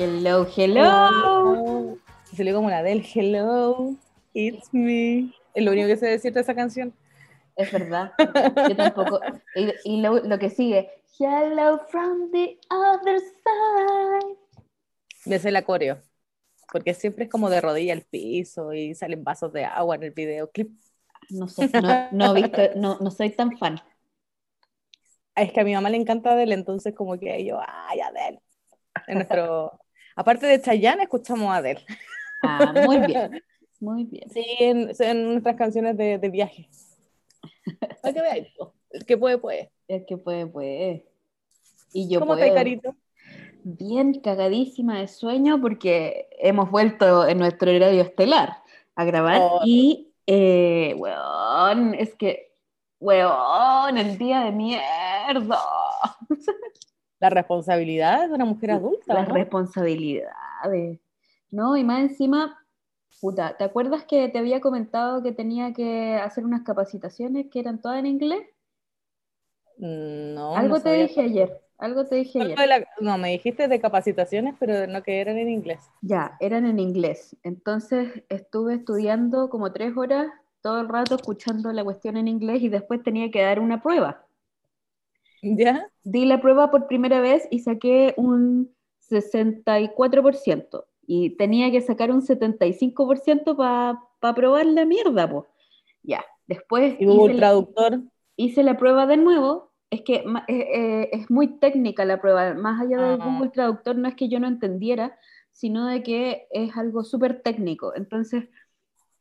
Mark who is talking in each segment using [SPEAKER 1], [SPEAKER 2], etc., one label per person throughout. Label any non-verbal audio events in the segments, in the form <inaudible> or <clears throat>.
[SPEAKER 1] Hello, hello.
[SPEAKER 2] Se salió como la del Hello, it's me. Es lo único que sé decir de esa canción.
[SPEAKER 1] Es verdad. Yo tampoco. Y, y lo, lo que sigue. Hello from the other side.
[SPEAKER 2] Me sé la coreo. Porque siempre es como de rodilla al piso y salen vasos de agua en el videoclip.
[SPEAKER 1] No sé, no, no, he visto, no, no soy tan fan.
[SPEAKER 2] Es que a mi mamá le encanta Adele, entonces como que yo, ay, Adele. En nuestro... Aparte de Chayanne, escuchamos a Adele.
[SPEAKER 1] Ah, muy bien. <laughs> Muy bien.
[SPEAKER 2] Sí, en, en nuestras canciones de, de viaje. Para que veáis, el que puede, puede.
[SPEAKER 1] Es que puede, puede. Y yo
[SPEAKER 2] ¿Cómo
[SPEAKER 1] puedo.
[SPEAKER 2] te carito?
[SPEAKER 1] Bien cagadísima de sueño porque hemos vuelto en nuestro horario estelar a grabar
[SPEAKER 2] Oh.
[SPEAKER 1] y, eh, weón, es que, weón, el día de mierda. <laughs>
[SPEAKER 2] La responsabilidad de una mujer adulta.
[SPEAKER 1] Las
[SPEAKER 2] ¿no?
[SPEAKER 1] responsabilidades, ¿no? Y más encima, puta, ¿te acuerdas que te había comentado que tenía que hacer unas capacitaciones que eran todas en inglés?
[SPEAKER 2] No,
[SPEAKER 1] algo
[SPEAKER 2] no
[SPEAKER 1] te dije ayer, algo te dije ayer.
[SPEAKER 2] la- No, me dijiste de capacitaciones, pero no que eran en inglés.
[SPEAKER 1] Ya, eran en inglés. Entonces estuve estudiando como tres horas todo el rato escuchando la cuestión en inglés y después tenía que dar una prueba.
[SPEAKER 2] ¿Ya?
[SPEAKER 1] Di la prueba por primera vez y saqué un 64% y tenía que sacar un 75% para pa probar la mierda, po. Ya, después...
[SPEAKER 2] ¿Y
[SPEAKER 1] hice
[SPEAKER 2] traductor?
[SPEAKER 1] La, hice la prueba de nuevo, es que eh, eh, es muy técnica la prueba, más allá del
[SPEAKER 2] ah.
[SPEAKER 1] Google Traductor no es que yo no entendiera, sino de que es algo súper técnico. Entonces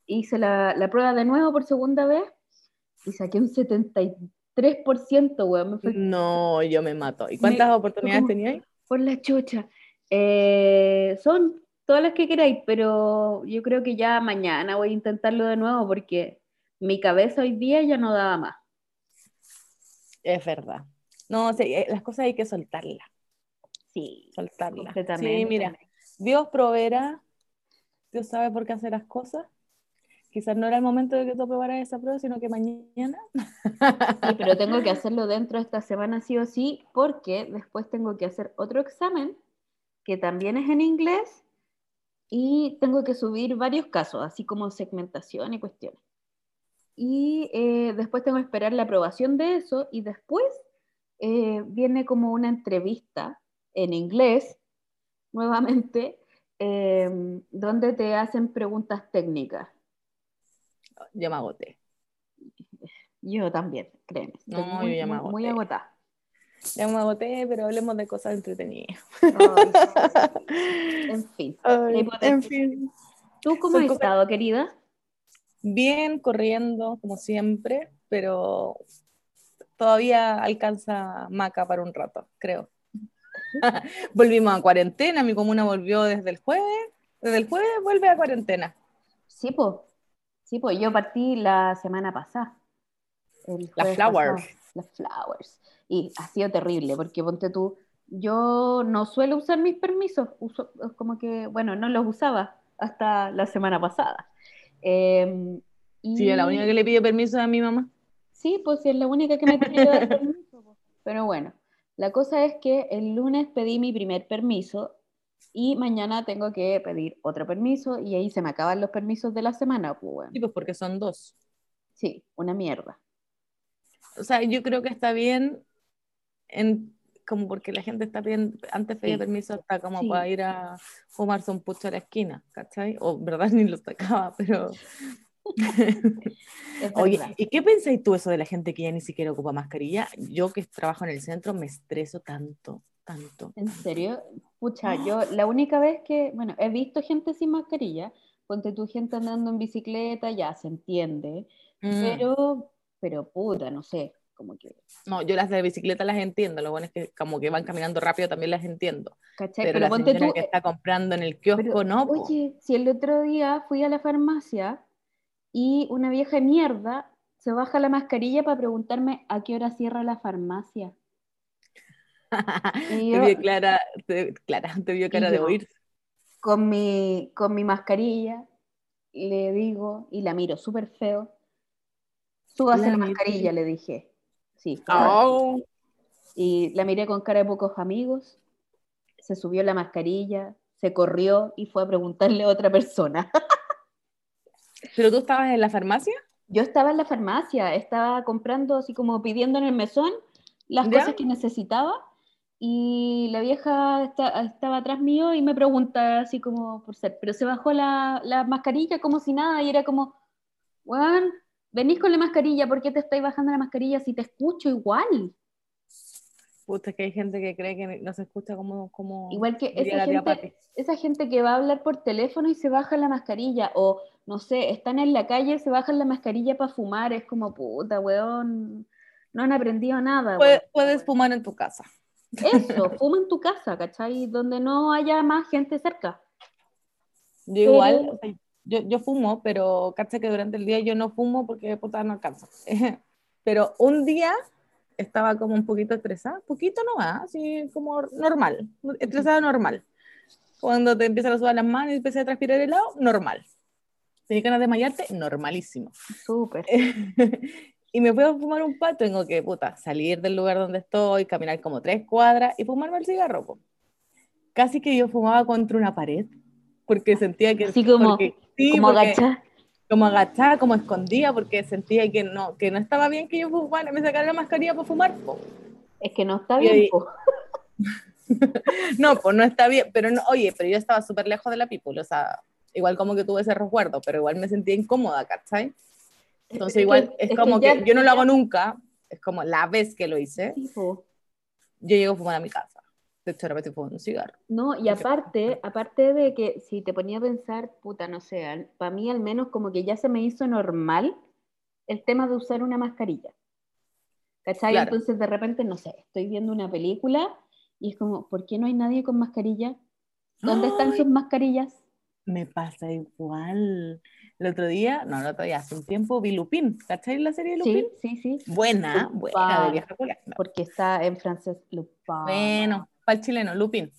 [SPEAKER 1] hice la, la, prueba de nuevo por segunda vez y saqué un 70 y 3%, weón.
[SPEAKER 2] No, yo me mato. ¿Y cuántas oportunidades teníais?
[SPEAKER 1] Por la chucha. Eh, son todas las que queráis, pero yo creo que ya mañana voy a intentarlo de nuevo porque mi cabeza hoy día ya no daba más.
[SPEAKER 2] Es verdad. No, sí, eh, las cosas hay que soltarlas.
[SPEAKER 1] Sí.
[SPEAKER 2] Soltarlas. Sí, mira, Dios proveerá, Dios sabe por qué hace las cosas Quizás no era el momento de que tú aprobaras esa prueba, sino que mañana.
[SPEAKER 1] Sí, pero tengo que hacerlo dentro de esta semana sí o sí, porque después tengo que hacer otro examen, que también es en inglés, y tengo que subir varios casos, así como segmentación y cuestiones. Y eh, después tengo que esperar la aprobación de eso, y después eh, viene como una entrevista en inglés, nuevamente, eh, donde te hacen preguntas técnicas.
[SPEAKER 2] Yo me agoté.
[SPEAKER 1] Yo también, créeme. Estoy
[SPEAKER 2] No,
[SPEAKER 1] muy,
[SPEAKER 2] yo ya me
[SPEAKER 1] muy- muy
[SPEAKER 2] agoté.
[SPEAKER 1] agotada.
[SPEAKER 2] Ya me agoté, pero hablemos de cosas entretenidas.
[SPEAKER 1] En fin. <laughs>
[SPEAKER 2] Ay, en fin.
[SPEAKER 1] ¿Tú cómo has estado, querida?
[SPEAKER 2] Bien, corriendo, como siempre, pero todavía alcanza maca para un rato, creo. <laughs> Volvimos a cuarentena, mi comuna volvió desde el jueves, desde el jueves vuelve a cuarentena.
[SPEAKER 1] Sí, pues. Sí, pues yo partí la semana pasada.
[SPEAKER 2] Las flowers.
[SPEAKER 1] pasado, Las flowers. Y ha sido terrible, porque ponte tú, yo no suelo usar mis permisos, uso, es como que, bueno, no los usaba hasta la semana pasada. Eh, y...
[SPEAKER 2] Sí, yo la única que le pide permiso es a mi mamá.
[SPEAKER 1] Sí, pues es la única que me dar <laughs> permiso. Pero bueno, la cosa es que el lunes pedí mi primer permiso y mañana tengo que pedir otro permiso y ahí se me acaban los permisos de la semana. Pues bueno.
[SPEAKER 2] Sí, pues porque son dos.
[SPEAKER 1] Sí, una mierda.
[SPEAKER 2] O sea, yo creo que está bien, en, como porque la gente está bien, antes pedía
[SPEAKER 1] Sí.
[SPEAKER 2] permiso hasta como
[SPEAKER 1] Sí.
[SPEAKER 2] para ir a fumarse un pucho a la esquina, ¿cachai? O verdad <laughs> ni lo sacaba, pero... <laughs> Oye. ¿y qué pensáis tú eso de la gente que ya ni siquiera ocupa mascarilla? Yo que trabajo en el centro me estreso tanto, tanto.
[SPEAKER 1] ¿En serio? Pucha, <laughs> yo la única vez que, bueno, he visto gente sin mascarilla, ponte tu gente andando en bicicleta, ya se entiende,
[SPEAKER 2] Mm.
[SPEAKER 1] pero, pero puta, no sé, como que,
[SPEAKER 2] No, yo las de bicicleta las entiendo, lo bueno es que como que van caminando rápido también las entiendo.
[SPEAKER 1] ¿cachai?
[SPEAKER 2] Pero,
[SPEAKER 1] Pero,
[SPEAKER 2] la
[SPEAKER 1] ponte
[SPEAKER 2] señora
[SPEAKER 1] tú,
[SPEAKER 2] que
[SPEAKER 1] eh,
[SPEAKER 2] está comprando en el kiosco,
[SPEAKER 1] Pero,
[SPEAKER 2] no. po.
[SPEAKER 1] Oye, si el otro día fui a la farmacia y una vieja mierda se baja la mascarilla para preguntarme a qué hora cierra la farmacia. Y
[SPEAKER 2] te vio clara, te, Clara, te vio cara de oír.
[SPEAKER 1] Con mi, con mi mascarilla le digo, y la miro súper feo, súbase
[SPEAKER 2] La
[SPEAKER 1] la, mascarilla, le dije. Sí,
[SPEAKER 2] Oh,
[SPEAKER 1] y la miré con cara de pocos amigos, se subió la mascarilla, se corrió y fue a preguntarle a otra persona. <laughs>
[SPEAKER 2] ¿Pero tú estabas en la farmacia?
[SPEAKER 1] Yo estaba en la farmacia, estaba comprando así como pidiendo en el mesón las cosas que necesitaba y la vieja estaba atrás mío y me pregunta así como por ser, pero se bajó la, la mascarilla como si nada y era como, bueno, venís con la mascarilla, ¿por qué te estoy bajando la mascarilla si te escucho igual?
[SPEAKER 2] Puta, que hay gente que cree que no se escucha como... como
[SPEAKER 1] igual que esa gente, esa gente que va a hablar por teléfono y se baja la mascarilla, o no sé, están en la calle, se bajan la mascarilla para fumar, es como, puta, weón, no han aprendido nada.
[SPEAKER 2] puedes fumar en tu casa.
[SPEAKER 1] Eso, <laughs> fuma en tu casa, ¿cachai? Donde no haya más gente cerca.
[SPEAKER 2] Yo igual, yo, yo, fumo, pero caché que durante el día yo no fumo porque puta no alcanza. <laughs> pero un día estaba como un poquito estresada, poquito no va, así como normal, estresada normal. Cuando te empiezan a sudar las manos y empiezas a transpirar el lado, normal. ¿Tienes ganas de desmayarte? Normalísimo.
[SPEAKER 1] Súper. <laughs>
[SPEAKER 2] y me puedo fumar un pato, tengo que, puta, salir del lugar donde estoy, caminar como tres cuadras y fumarme el cigarro. Casi que yo fumaba contra una pared, porque sentía que...
[SPEAKER 1] Así como, como agachada.
[SPEAKER 2] Como agachada, como escondida, porque sentía que no, que no estaba bien que yo fumara, me sacara la mascarilla para fumar.
[SPEAKER 1] Es que no está bien, <laughs>
[SPEAKER 2] No, pues no está bien, pero no, oye, pero yo estaba súper lejos de la people, o sea, igual como que tuve ese recuerdo, pero igual me sentía incómoda, ¿cachai? Entonces igual es, como que, yo no lo hago nunca, es como la vez que lo hice, yo llego a fumar a mi casa. De hecho, ahora me estoy un cigarro.
[SPEAKER 1] No, y aparte, aparte de que si te ponía a pensar, puta, no sé, para mí al menos como que ya se me hizo normal el tema de usar una mascarilla. ¿Cachai? Entonces de repente, no sé, estoy viendo una película y es como, ¿por qué no hay nadie con mascarilla? ¿Dónde están sus mascarillas?
[SPEAKER 2] Me pasa igual. El otro día, no, el otro día, hace un tiempo vi Lupin. ¿Cachai la serie de Lupin?
[SPEAKER 1] Sí, sí,
[SPEAKER 2] sí. Buena, buena, de vieja
[SPEAKER 1] Porque está en francés Lupin.
[SPEAKER 2] Bueno, para el chileno, Lupin.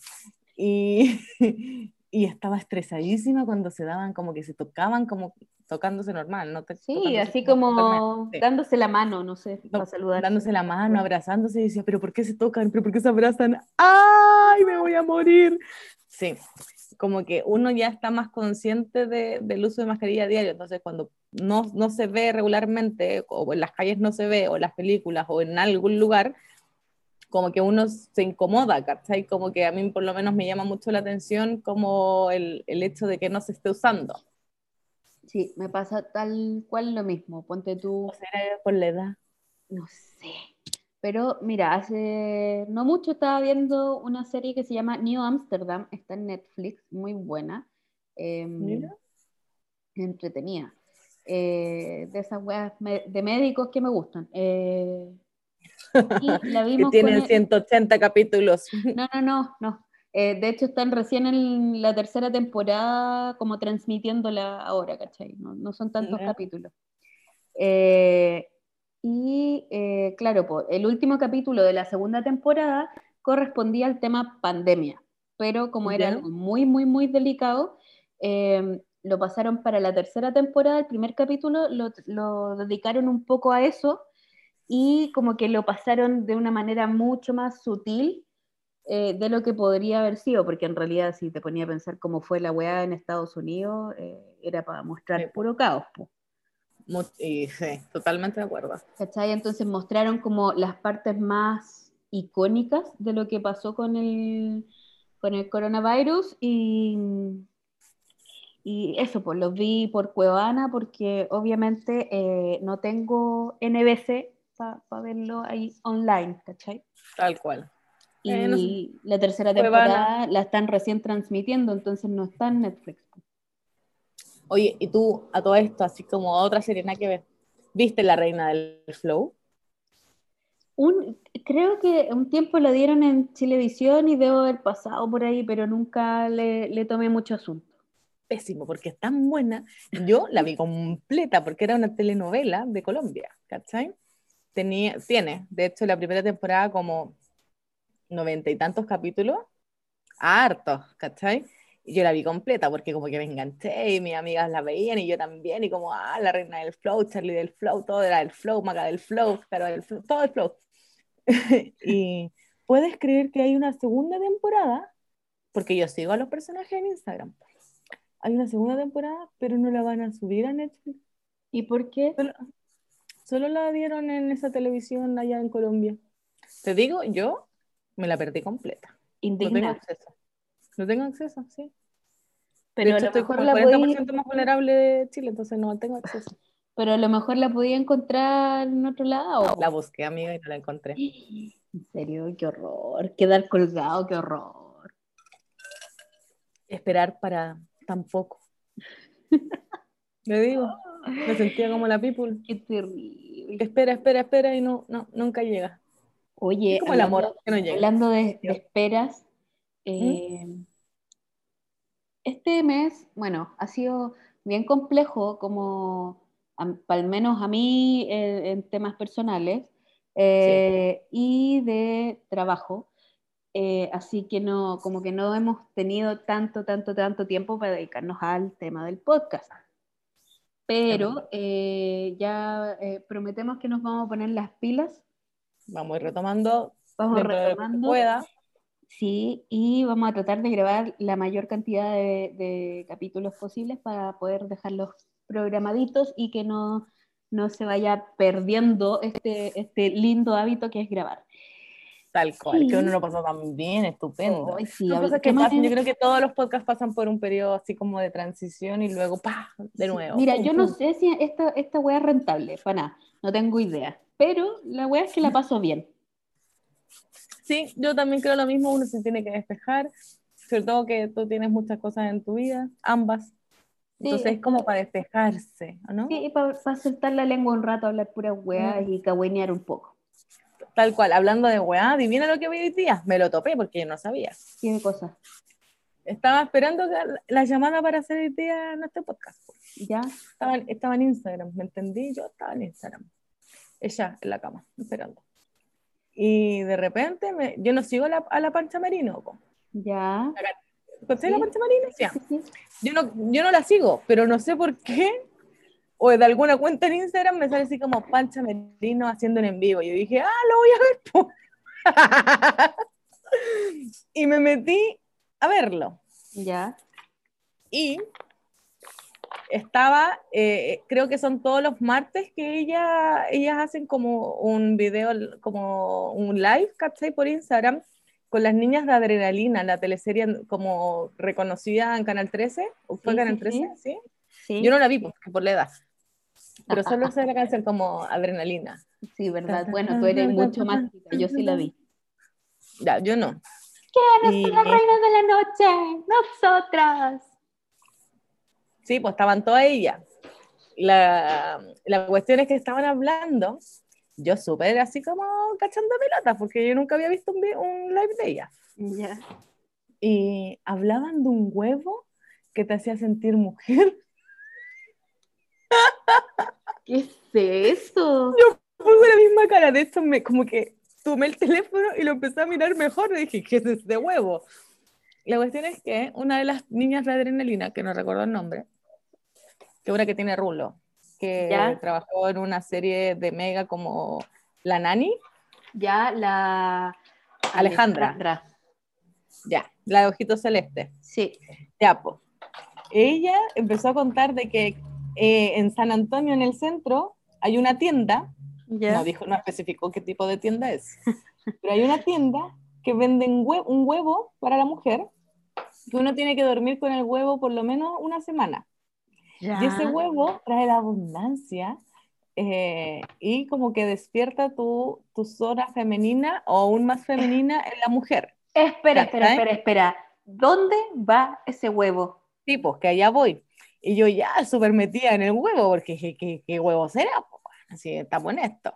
[SPEAKER 2] Y, <laughs> y estaba estresadísima cuando se daban, como que se tocaban, como tocándose normal, ¿no?
[SPEAKER 1] sí, así como dándose la mano, no sé, para saludar.
[SPEAKER 2] Dándose la mano, abrazándose y decía, pero ¿por qué se tocan? ¿Pero por qué se abrazan? ¡Ay, me voy a morir! Sí, como que uno ya está más consciente de, del uso de mascarilla diario, entonces cuando no, no, se ve regularmente, o en las calles no se ve, o en las películas, o en algún lugar, como que uno se incomoda, ¿cachai? Como que a mí por lo menos me llama mucho la atención como el, el hecho de que no se esté usando.
[SPEAKER 1] Sí, me pasa tal cual lo mismo, ponte tú...
[SPEAKER 2] ¿O será por la edad?
[SPEAKER 1] No sé, pero mira, hace no mucho estaba viendo una serie que se llama New Amsterdam, está en Netflix, muy buena. Eh, entretenida. Eh, de esas weas de médicos que me gustan. Eh,
[SPEAKER 2] y la <laughs> vimos que tienen 180 capítulos.
[SPEAKER 1] No, no, no, no. Eh, de hecho, están recién en la tercera temporada como transmitiéndola ahora, ¿cachai? No, no son tantos capítulos. Eh, y eh, claro, el último capítulo de la segunda temporada correspondía al tema pandemia, pero como era algo muy, muy, muy delicado, em, lo pasaron para la tercera temporada, el primer capítulo lo, dedicaron un poco a eso y como que lo pasaron de una manera mucho más sutil eh, de lo que podría haber sido, porque en realidad si te ponía a pensar cómo fue la weá en Estados Unidos, eh, era para mostrar puro caos.
[SPEAKER 2] Y sí, totalmente de acuerdo.
[SPEAKER 1] ¿Cachai? Entonces mostraron como las partes más icónicas de lo que pasó con el, con el coronavirus y, y eso, pues lo vi por Cuevana porque obviamente eh, no tengo NBC para verlo ahí online, ¿cachai?
[SPEAKER 2] Tal cual.
[SPEAKER 1] Y eh, la tercera temporada la están recién transmitiendo, entonces no está en Netflix.
[SPEAKER 2] Oye, y tú a todo esto, así como otra serie, nada que ver, ¿viste La Reina del Flow?
[SPEAKER 1] Un, creo que un tiempo la dieron en Televisión y debo haber pasado por ahí, pero nunca le, le tomé mucho asunto.
[SPEAKER 2] Pésimo, porque es tan buena. Yo la vi completa porque era una telenovela de Colombia, ¿cachai? Tenía, tiene, de hecho, la primera temporada como noventa y tantos capítulos, hartos, ¿cachai? Yo la vi completa porque como que me enganché y mis amigas la veían y yo también y como, ah, la reina del flow, Charlie del flow, todo era del flow, Maca del flow, pero del flow, todo el flow. <laughs> y puedes creer que hay una segunda temporada porque yo sigo a los personajes en Instagram. Hay una segunda temporada, pero no la van a subir a Netflix.
[SPEAKER 1] ¿Y por qué?
[SPEAKER 2] Solo, solo la dieron en esa televisión allá en Colombia. Te digo, yo me la perdí completa. No tengo acceso. No tengo acceso, sí.
[SPEAKER 1] Pero
[SPEAKER 2] de
[SPEAKER 1] a
[SPEAKER 2] hecho,
[SPEAKER 1] lo
[SPEAKER 2] estoy
[SPEAKER 1] la
[SPEAKER 2] el
[SPEAKER 1] podí-
[SPEAKER 2] 40% más vulnerable de Chile, entonces no tengo acceso.
[SPEAKER 1] pero a lo mejor la podía encontrar en otro lado.
[SPEAKER 2] La busqué, amiga, y no la encontré. <gasps>
[SPEAKER 1] En serio, qué horror. Quedar colgado, qué horror.
[SPEAKER 2] Esperar para tampoco. <laughs> Le digo, me sentía como la people.
[SPEAKER 1] Qué terrible.
[SPEAKER 2] Espera, espera, espera y no, no, nunca llega.
[SPEAKER 1] Oye,
[SPEAKER 2] Es como el amor
[SPEAKER 1] hablando-
[SPEAKER 2] que no llega.
[SPEAKER 1] Hablando de, esperas, eh, este mes, bueno, ha sido bien complejo, como al menos a mí eh, en temas personales eh, y de trabajo. Eh, así que no, como que no hemos tenido tanto, tanto, tanto tiempo para dedicarnos al tema del podcast. Pero eh, ya prometemos que nos vamos a poner las pilas.
[SPEAKER 2] Vamos a ir retomando
[SPEAKER 1] Vamos
[SPEAKER 2] dentro de lo que
[SPEAKER 1] retomando.
[SPEAKER 2] pueda.
[SPEAKER 1] Sí, y vamos a tratar de grabar la mayor cantidad de, de capítulos posibles para poder dejarlos programaditos y que no, no se vaya perdiendo este, este lindo hábito que es grabar.
[SPEAKER 2] Tal cual,
[SPEAKER 1] Sí.
[SPEAKER 2] que uno lo pasó tan bien, estupendo.
[SPEAKER 1] Ay, sí, habla-
[SPEAKER 2] cosas
[SPEAKER 1] ¿qué
[SPEAKER 2] que pasan, yo creo que todos los podcasts pasan por un periodo así como de transición y luego ¡pah! de
[SPEAKER 1] Sí,
[SPEAKER 2] nuevo.
[SPEAKER 1] Mira, yo no sé si esta, esta wea es rentable, para nada, no tengo idea. Pero la wea es que la paso bien.
[SPEAKER 2] Sí, yo también creo lo mismo, uno se tiene que despejar, sobre todo que tú tienes muchas cosas en tu vida, ambas. Entonces es como para despejarse, ¿no?
[SPEAKER 1] Sí, para soltar la lengua un rato, hablar pura wea
[SPEAKER 2] Mm.
[SPEAKER 1] y cagüenear un poco.
[SPEAKER 2] Tal cual, hablando de weá, adivina lo que vi hoy día, me lo topé porque yo no sabía.
[SPEAKER 1] Tiene cosas.
[SPEAKER 2] Estaba esperando la llamada para hacer hoy día nuestro podcast.
[SPEAKER 1] ¿Ya?
[SPEAKER 2] Estaba, estaba en Instagram, ¿me entendí? Yo estaba en Instagram. Ella en la cama, esperando. Y de repente, me- yo no sigo a la, a la Pancha Merino. po.
[SPEAKER 1] ¿Ya?
[SPEAKER 2] ¿Conoces la
[SPEAKER 1] Sí.
[SPEAKER 2] Pancha Merino? Sí.
[SPEAKER 1] Sí, sí.
[SPEAKER 2] Yo no, yo no la sigo, pero no sé por qué, o de alguna cuenta en Instagram me sale así como Pancha Merino haciendo un en vivo. Y yo dije, ah, lo voy a ver. po". <laughs> y me metí a verlo.
[SPEAKER 1] ¿Ya?
[SPEAKER 2] Y estaba, eh, creo que son todos los martes que ella, ellas hacen como un video, como un live, ¿cachai? Por Instagram, con las niñas de Adrenalina, la teleserie como reconocida en Canal 13, ¿o fue
[SPEAKER 1] Sí,
[SPEAKER 2] Canal
[SPEAKER 1] sí,
[SPEAKER 2] 13? ¿Sí?
[SPEAKER 1] Sí.
[SPEAKER 2] Yo no la vi porque por la edad, pero solo <laughs> sé la canción como Adrenalina.
[SPEAKER 1] Sí, verdad. Bueno, tú eres mucho más chica, yo sí la vi.
[SPEAKER 2] Ya, yo no.
[SPEAKER 1] ¿Quiénes
[SPEAKER 2] Y-
[SPEAKER 1] son las reinas de la noche? Nosotras.
[SPEAKER 2] Sí, pues estaban todas ellas. La, la cuestión es que estaban hablando, yo súper así como cachando pelotas, porque yo nunca había visto un, un live de ellas.
[SPEAKER 1] Ya.
[SPEAKER 2] Y hablaban de un huevo que te hacía sentir mujer.
[SPEAKER 1] ¿Qué es eso?
[SPEAKER 2] Puse la misma cara, de hecho, me, como que tomé el teléfono y lo empecé a mirar mejor y dije, ¿qué es este huevo? La cuestión es que una de las niñas de adrenalina, que no recuerdo el nombre, que una que tiene rulo, que
[SPEAKER 1] Ya.
[SPEAKER 2] trabajó en una serie de Mega como La Nani,
[SPEAKER 1] Ya la
[SPEAKER 2] Alejandra. ya, la de ojitos celeste,
[SPEAKER 1] Sí.
[SPEAKER 2] ya, po. Ella empezó a contar de que eh, en San Antonio, en el centro, hay una tienda
[SPEAKER 1] Ya.
[SPEAKER 2] no dijo, no especificó qué tipo de tienda es. <laughs> Pero hay una tienda que venden hue- un huevo para la mujer, que uno tiene que dormir con el huevo por lo menos una semana.
[SPEAKER 1] Ya.
[SPEAKER 2] Y ese huevo trae la abundancia eh, y como que despierta tu, tu zona femenina o aún más femenina en la mujer.
[SPEAKER 1] Espera, espera,
[SPEAKER 2] ¿Cachai?
[SPEAKER 1] espera, espera. ¿Dónde va ese huevo?
[SPEAKER 2] Sí, pues que allá voy. Y yo ya súper metida en el huevo, porque dije, ¿qué, qué huevo será? Pues, así estamos en esto.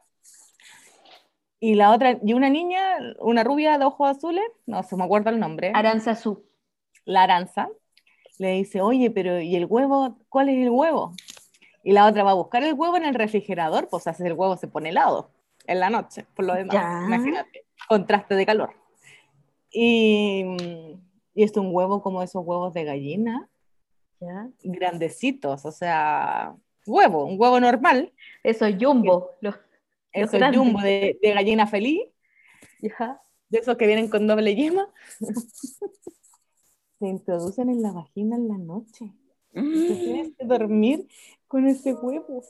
[SPEAKER 2] Y la otra, y una niña, una rubia de ojos azules, no se me acuerdo el nombre,
[SPEAKER 1] Aranzazú.
[SPEAKER 2] la Aranza, le dice, oye, pero ¿y el huevo? ¿Cuál es el huevo? Y la otra va a buscar el huevo en el refrigerador, pues hace el huevo se pone helado en la noche, por lo demás,
[SPEAKER 1] Ya.
[SPEAKER 2] imagínate, contraste de calor. Y, y es un huevo como esos huevos de gallina,
[SPEAKER 1] Ya.
[SPEAKER 2] grandecitos, o sea, huevo, un huevo normal,
[SPEAKER 1] Eso es jumbo. Los,
[SPEAKER 2] jumbo de, de gallina feliz,
[SPEAKER 1] ya.
[SPEAKER 2] de esos que vienen con doble yema. <laughs> se introducen en la vagina en la noche. Tú tienes que dormir con ese huevo.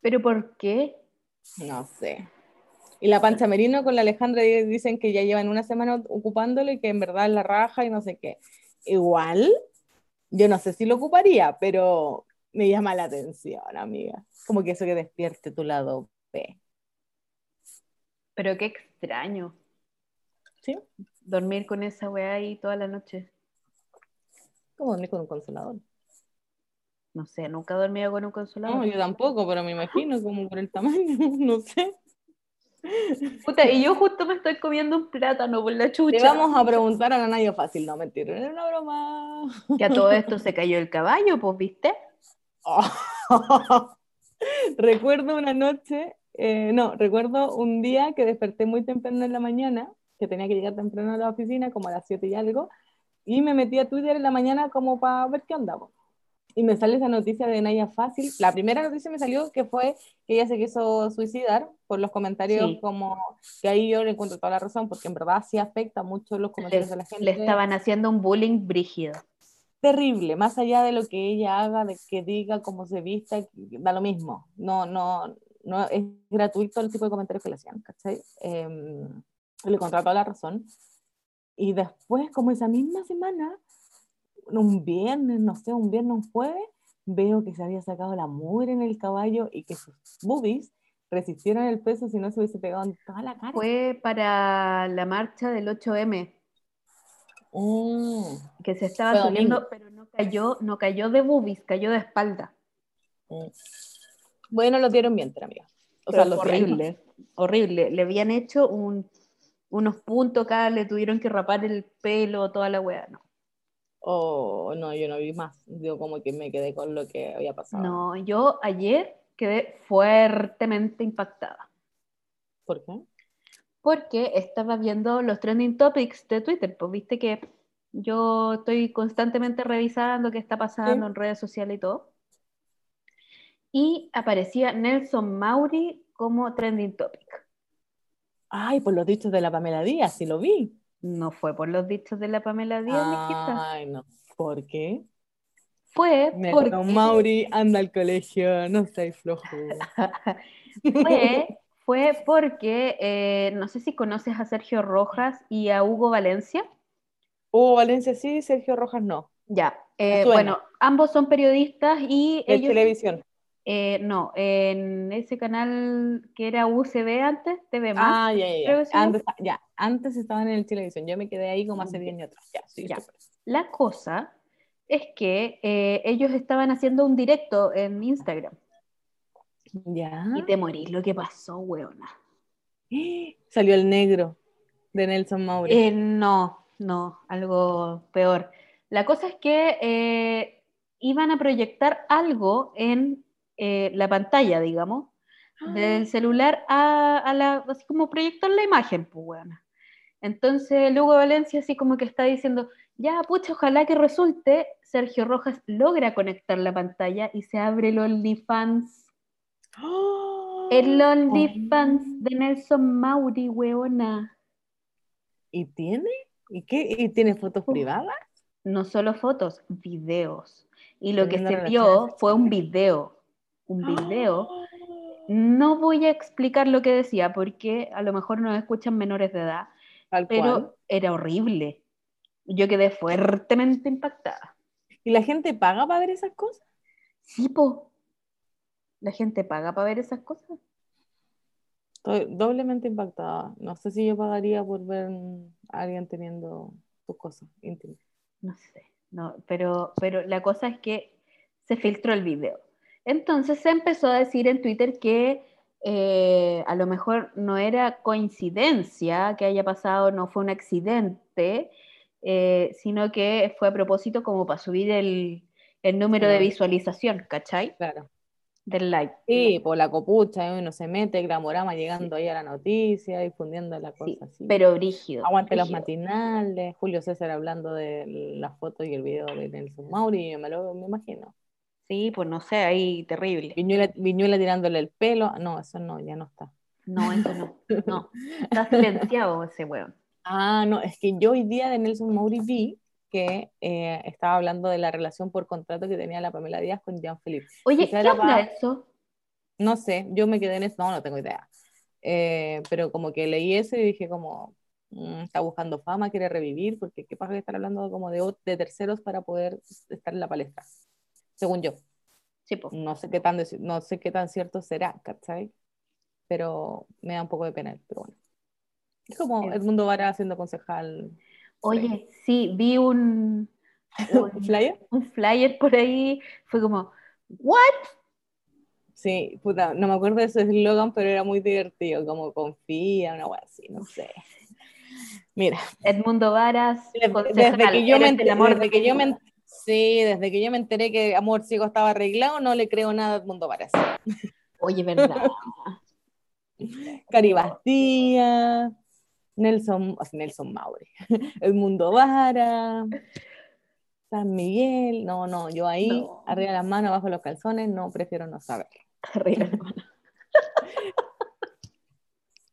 [SPEAKER 1] ¿Pero por qué?
[SPEAKER 2] No sé. Y la pancha merino con la Alejandra dicen que ya llevan una semana ocupándolo y que en verdad es la raja y no sé qué. Igual, yo no sé si lo ocuparía, pero me llama la atención, amiga. Como que eso que despierte tu lado P.
[SPEAKER 1] Pero qué extraño.
[SPEAKER 2] ¿Sí?
[SPEAKER 1] Dormir con esa weá ahí toda la noche.
[SPEAKER 2] ¿Cómo dormir con un consolador?
[SPEAKER 1] No sé, nunca he dormido con un consolador.
[SPEAKER 2] No, yo tampoco, pero me imagino como por el tamaño, <laughs> no sé.
[SPEAKER 1] Puta, y yo justo me estoy comiendo un plátano por la chucha.
[SPEAKER 2] Le vamos a preguntar a la Nadia fácil, no mentira, era una broma.
[SPEAKER 1] Que a todo esto se cayó el caballo, pues, ¿viste? <laughs>
[SPEAKER 2] recuerdo una noche, eh, no, recuerdo un día que desperté muy temprano en la mañana, que tenía que llegar temprano a la oficina, como a las 7 y algo, y me metí a Twitter en la mañana como para ver qué andaba. Y me sale esa noticia de Naya Fácil. La primera noticia me salió que fue que ella se quiso suicidar por los comentarios como que ahí yo le encuentro toda la razón, porque en verdad sí afecta mucho los comentarios de la gente.
[SPEAKER 1] Le estaban haciendo un bullying brígido
[SPEAKER 2] terrible, más allá de lo que ella haga, de que diga, cómo se vista, da lo mismo. No, no, no es gratuito el tipo de comentarios que le hacían, ¿cachai? Eh, le contrató la razón. Y después, como esa misma semana, un viernes, no sé, un viernes, un jueves, veo que se había sacado la mugre en el caballo y que sus boobies resistieron el peso si no se hubiese pegado en toda la cara.
[SPEAKER 1] Fue para la marcha del 8M. Mm. Que se estaba subiendo, pero no cayó, no cayó de boobies, cayó de espalda.
[SPEAKER 2] Mm. Bueno, lo dieron bien, amiga.
[SPEAKER 1] O sea, horrible, horrible. Le habían hecho unos puntos acá, le tuvieron que rapar el pelo, toda la weá, no.
[SPEAKER 2] Oh, no, yo no vi más. Yo como que me quedé con lo que había pasado.
[SPEAKER 1] No, yo ayer quedé fuertemente impactada.
[SPEAKER 2] ¿Por qué?
[SPEAKER 1] porque estaba viendo los trending topics de Twitter, pues viste que yo estoy constantemente revisando qué está pasando en redes sociales y todo. Y aparecía Nelson Mauri como trending topic.
[SPEAKER 2] Ay, por los dichos de la Pamela Díaz, sí lo vi.
[SPEAKER 1] No fue por los dichos de la Pamela Díaz,
[SPEAKER 2] Ay, no. ¿Por qué?
[SPEAKER 1] Fue
[SPEAKER 2] Nelson porque... Mauri anda al colegio, no estáis flojo. <laughs>
[SPEAKER 1] fue fue porque, eh, no sé si conoces a Sergio Rojas y a Hugo Valencia.
[SPEAKER 2] Hugo Valencia sí, Sergio Rojas no.
[SPEAKER 1] Ya, eh, bueno, ambos son periodistas y...
[SPEAKER 2] ¿En televisión?
[SPEAKER 1] Eh, no, en ese canal que era UCB antes, TV
[SPEAKER 2] Ah, ya, ya, Antes, ya. Antes estaban en el televisión, yo me quedé ahí como hace 10 años Ya, sí, ya.
[SPEAKER 1] La cosa es que ellos estaban haciendo un directo en Instagram. Y te morís lo que pasó, weona. <gasps>
[SPEAKER 2] Salió el negro de Nelson Mauri.
[SPEAKER 1] Eh, no, no, algo peor. La cosa es que eh, iban a proyectar algo en eh, la pantalla, digamos, del ah. celular a, la, así como proyectar la imagen, pues, weona. Entonces, Lugo Valencia así como que está diciendo, ya, pucha, ojalá que resulte, Sergio Rojas logra conectar la pantalla y se abre el OnlyFans el OnlyFans de Nelson Mauri, weona.
[SPEAKER 2] ¿Y tiene? ¿Y qué? ¿Y tiene fotos privadas?
[SPEAKER 1] No solo fotos, videos. Y lo que se vio fue un video. Un video. No voy a explicar lo que decía porque a lo mejor no escuchan menores de edad. pero era horrible. Yo quedé fuertemente impactada.
[SPEAKER 2] ¿Y la gente paga para ver esas cosas?
[SPEAKER 1] Sí, po. ¿La gente paga para ver esas cosas?
[SPEAKER 2] Estoy doblemente impactada. No sé si yo pagaría por ver a alguien teniendo sus cosas íntimas.
[SPEAKER 1] No sé, no, pero, pero la cosa es que se filtró el video. Entonces se empezó a decir en Twitter que eh, a lo mejor no era coincidencia que haya pasado, no fue un accidente, eh, sino que fue a propósito como para subir el, el número de visualización, ¿cachai?
[SPEAKER 2] Claro
[SPEAKER 1] del live.
[SPEAKER 2] Sí, por la copucha, uno se mete, Gramorama llegando ahí a la noticia, difundiendo la cosa así.
[SPEAKER 1] Pero brígido.
[SPEAKER 2] Aguante los matinales, Julio César hablando de la foto y el video de Nelson Mauri, me lo me imagino.
[SPEAKER 1] Sí, pues no sé, ahí terrible.
[SPEAKER 2] Viñuela, Viñuela tirándole el pelo, no, eso no, ya no está.
[SPEAKER 1] No, eso no, <laughs> no. Está silenciado ese weón.
[SPEAKER 2] Ah, no, es que yo hoy día de Nelson Mauri vi que eh, estaba hablando de la relación por contrato que tenía la Pamela Díaz con Jean-Philippe.
[SPEAKER 1] Oye, ¿qué
[SPEAKER 2] era
[SPEAKER 1] onda
[SPEAKER 2] pa-
[SPEAKER 1] eso?
[SPEAKER 2] No sé, yo me quedé en eso, no, no tengo idea. Eh, pero como que leí eso y dije como, mm, está buscando fama, quiere revivir, porque qué pasa que estar hablando como de, de terceros para poder estar en la palestra, según yo.
[SPEAKER 1] Sí.
[SPEAKER 2] No sé qué tan, no sé qué tan cierto será, ¿cachai? Pero me da un poco de pena, pero bueno. Es como
[SPEAKER 1] Sí.
[SPEAKER 2] Edmundo Vara haciendo concejal.
[SPEAKER 1] Oye, sí, vi un, <laughs>
[SPEAKER 2] ¿Un flyer?
[SPEAKER 1] un flyer por ahí. Fue como, ¿what?
[SPEAKER 2] Sí, puta, no me acuerdo de su eslogan, pero era muy divertido, como confía, una wea así, no sé. Mira,
[SPEAKER 1] Edmundo Varas,
[SPEAKER 2] desde, desde que yo me
[SPEAKER 1] el amor
[SPEAKER 2] desde
[SPEAKER 1] de
[SPEAKER 2] que yo me sí, desde que yo me enteré que Amor Ciego estaba arreglado, no le creo nada a Edmundo Varas.
[SPEAKER 1] Oye, ¿verdad? <laughs>
[SPEAKER 2] Cari Bastía, Nelson, Nelson Maure, Edmundo Vara, San Miguel, no, no, yo ahí,
[SPEAKER 1] No.
[SPEAKER 2] arriba las manos, abajo los calzones, no, prefiero no saber.
[SPEAKER 1] Arriba la mano. <laughs>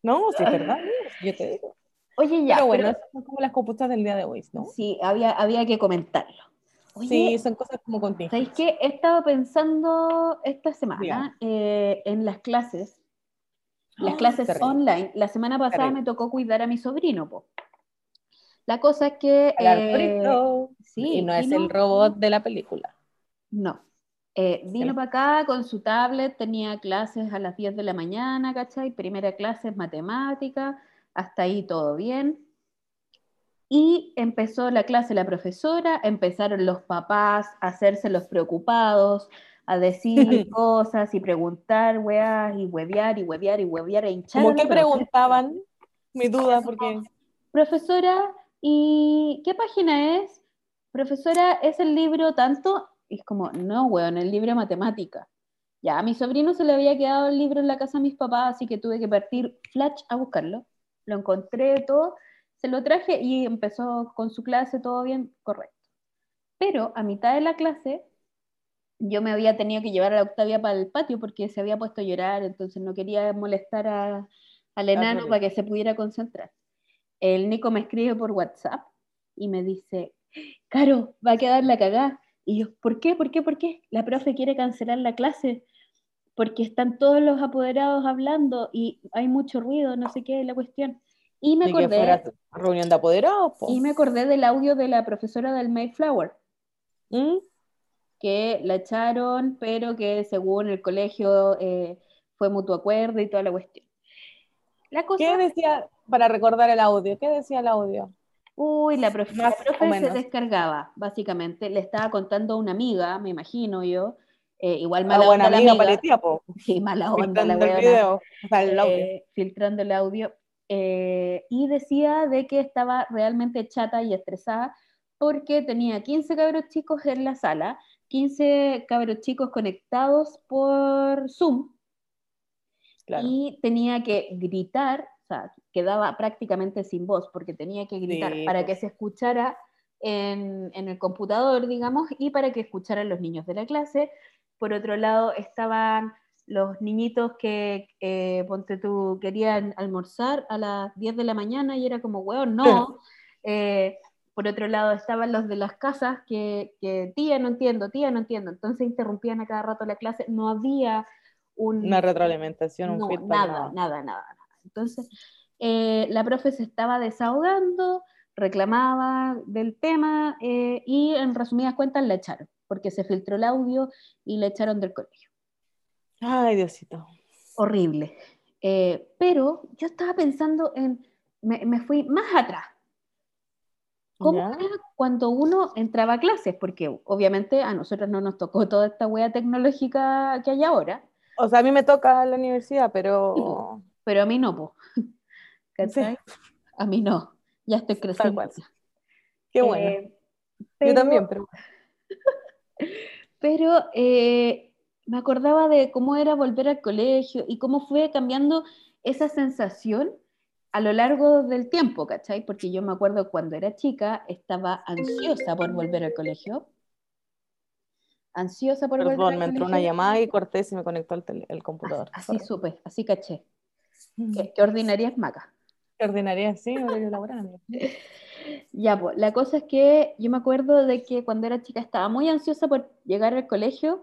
[SPEAKER 2] No, sí, es verdad, yo te digo.
[SPEAKER 1] Oye, ya,
[SPEAKER 2] Pero bueno,
[SPEAKER 1] pero-
[SPEAKER 2] esas son como las compuestas del día de hoy, ¿no?
[SPEAKER 1] sí, había, había que comentarlo. Oye,
[SPEAKER 2] Sí, son cosas como contingentes.
[SPEAKER 1] ¿sabéis qué? He estado pensando esta semana eh, en las clases, las
[SPEAKER 2] Ah,
[SPEAKER 1] clases online. La semana pasada
[SPEAKER 2] Terrible.
[SPEAKER 1] me tocó cuidar a mi sobrino, po. La cosa es que... Eh, sí,
[SPEAKER 2] y no es el robot de la película.
[SPEAKER 1] No. Eh, vino para acá con su tablet, tenía clases a las 10 de la mañana, ¿cachai? Primera clase es matemática, hasta ahí todo bien. Y empezó la clase la profesora, empezaron los papás a hacerse los preocupados, a decir <laughs> cosas y preguntar, weas, y huevear, y huevear, y huevear, e hinchar.
[SPEAKER 2] Que
[SPEAKER 1] profe.
[SPEAKER 2] preguntaban, mi duda, porque
[SPEAKER 1] Profesora, ¿y qué página es? Profesora, ¿es el libro tanto? Y es como, no, weón, el libro de matemática. Ya, a mi sobrino se le había quedado el libro en la casa de mis papás, así que tuve que partir flash a buscarlo. Lo encontré todo, se lo traje y empezó con su clase, todo bien, correcto. Pero a mitad de la clase, yo me había tenido que llevar a la Octavia para el patio porque se había puesto a llorar, entonces no quería molestar a- al enano para que se pudiera concentrar. El Nico me escribe por WhatsApp y me dice, Caro, va a quedar la cagada. Y yo, ¿por qué? ¿Por qué? ¿Por qué? La profe quiere cancelar la clase porque están todos los apoderados hablando y hay mucho ruido, no sé qué es la cuestión. Y me
[SPEAKER 2] que
[SPEAKER 1] acordé,
[SPEAKER 2] fuera reunión de apoderados. po.
[SPEAKER 1] y me acordé del audio de la profesora del Mayflower,
[SPEAKER 2] ¿Mm?
[SPEAKER 1] que la echaron, pero que según el colegio eh, fue mutuo acuerdo y toda la cuestión. La cosa
[SPEAKER 2] ¿Qué decía, para recordar el audio, qué decía el audio?
[SPEAKER 1] Uy, la profe, la
[SPEAKER 2] Más
[SPEAKER 1] profe
[SPEAKER 2] o
[SPEAKER 1] se descargaba, básicamente. Le estaba contando a una amiga, me imagino yo. eh, igual
[SPEAKER 2] Una
[SPEAKER 1] mala
[SPEAKER 2] buena
[SPEAKER 1] onda la
[SPEAKER 2] amiga
[SPEAKER 1] amiga.
[SPEAKER 2] paletía, po.
[SPEAKER 1] Sí, mala onda la
[SPEAKER 2] el
[SPEAKER 1] weona,
[SPEAKER 2] video, o sea, el audio.
[SPEAKER 1] eh, filtrando el audio. Eh, y decía de que estaba realmente chata y estresada porque tenía 15 cabros chicos en la sala, 15 cabros chicos conectados por Zoom
[SPEAKER 2] Claro.
[SPEAKER 1] y tenía que gritar, o sea, quedaba prácticamente sin voz porque tenía que gritar
[SPEAKER 2] Sí,
[SPEAKER 1] para
[SPEAKER 2] pues.
[SPEAKER 1] que se escuchara en, en el computador, digamos, y para que escucharan los niños de la clase. Por otro lado, estaban los niñitos que, eh, ponte tú, querían almorzar a las 10 de la mañana y era como, weón, no. Eh, por otro lado, estaban los de las casas que, que, tía, no entiendo, tía, no entiendo. Entonces interrumpían a cada rato la clase. No había un,
[SPEAKER 2] Una retroalimentación, un feedback,
[SPEAKER 1] nada,
[SPEAKER 2] nada.
[SPEAKER 1] nada, nada. Entonces, eh, la profe se estaba desahogando, reclamaba del tema y en resumidas cuentas la echaron, porque se filtró el audio y la echaron del colegio.
[SPEAKER 2] Ay, Diosito.
[SPEAKER 1] Horrible. Eh, pero yo estaba pensando en, me, me fui más atrás. ¿Cómo
[SPEAKER 2] ¿Ya?
[SPEAKER 1] era cuando uno entraba a clases? Porque obviamente a nosotros no nos tocó toda esta wea tecnológica que hay ahora.
[SPEAKER 2] O sea, a mí me toca la universidad,
[SPEAKER 1] Sí,
[SPEAKER 2] pero
[SPEAKER 1] pero a mí no, po. <laughs> ¿Cachai? A mí no, ya estoy creciendo.
[SPEAKER 2] qué bueno.
[SPEAKER 1] Eh,
[SPEAKER 2] Yo
[SPEAKER 1] pero-
[SPEAKER 2] también, pero <laughs>
[SPEAKER 1] Pero eh, me acordaba de cómo era volver al colegio y cómo fue cambiando esa sensación a lo largo del tiempo, ¿cachai? Porque yo me acuerdo cuando era chica, estaba ansiosa por volver al colegio. Ansiosa por volver
[SPEAKER 2] perdón,
[SPEAKER 1] al
[SPEAKER 2] me entró una
[SPEAKER 1] colegio.
[SPEAKER 2] llamada y corté y se me conectó el, tele- el computador.
[SPEAKER 1] Así
[SPEAKER 2] Sorry.
[SPEAKER 1] supe, así caché.
[SPEAKER 2] Mm.
[SPEAKER 1] Qué, qué ordinaria es Maca.
[SPEAKER 2] Qué ordinaria, sí, laboral. <laughs>
[SPEAKER 1] Ya, pues, la cosa es que yo me acuerdo de que cuando era chica estaba muy ansiosa por llegar al colegio,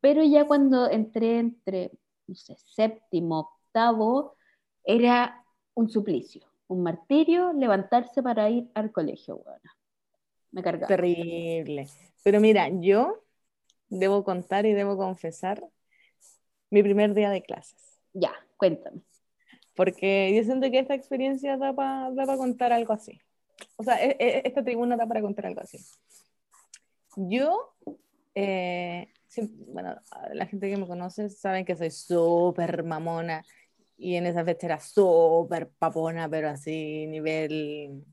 [SPEAKER 1] pero ya cuando entré entre, no sé, séptimo, octavo, era un suplicio, un martirio levantarse para ir al colegio, bueno. Me cargaba.
[SPEAKER 2] Terrible. Pero mira, yo debo contar y debo confesar mi primer día de clases.
[SPEAKER 1] Ya, cuéntame.
[SPEAKER 2] Porque yo siento que esta experiencia da para contar algo así. O sea, e, e, esta tribuna da para contar algo así. Yo, eh, bueno, la gente que me conoce saben que soy súper mamona y en esa fecha era súper papona, pero así nivel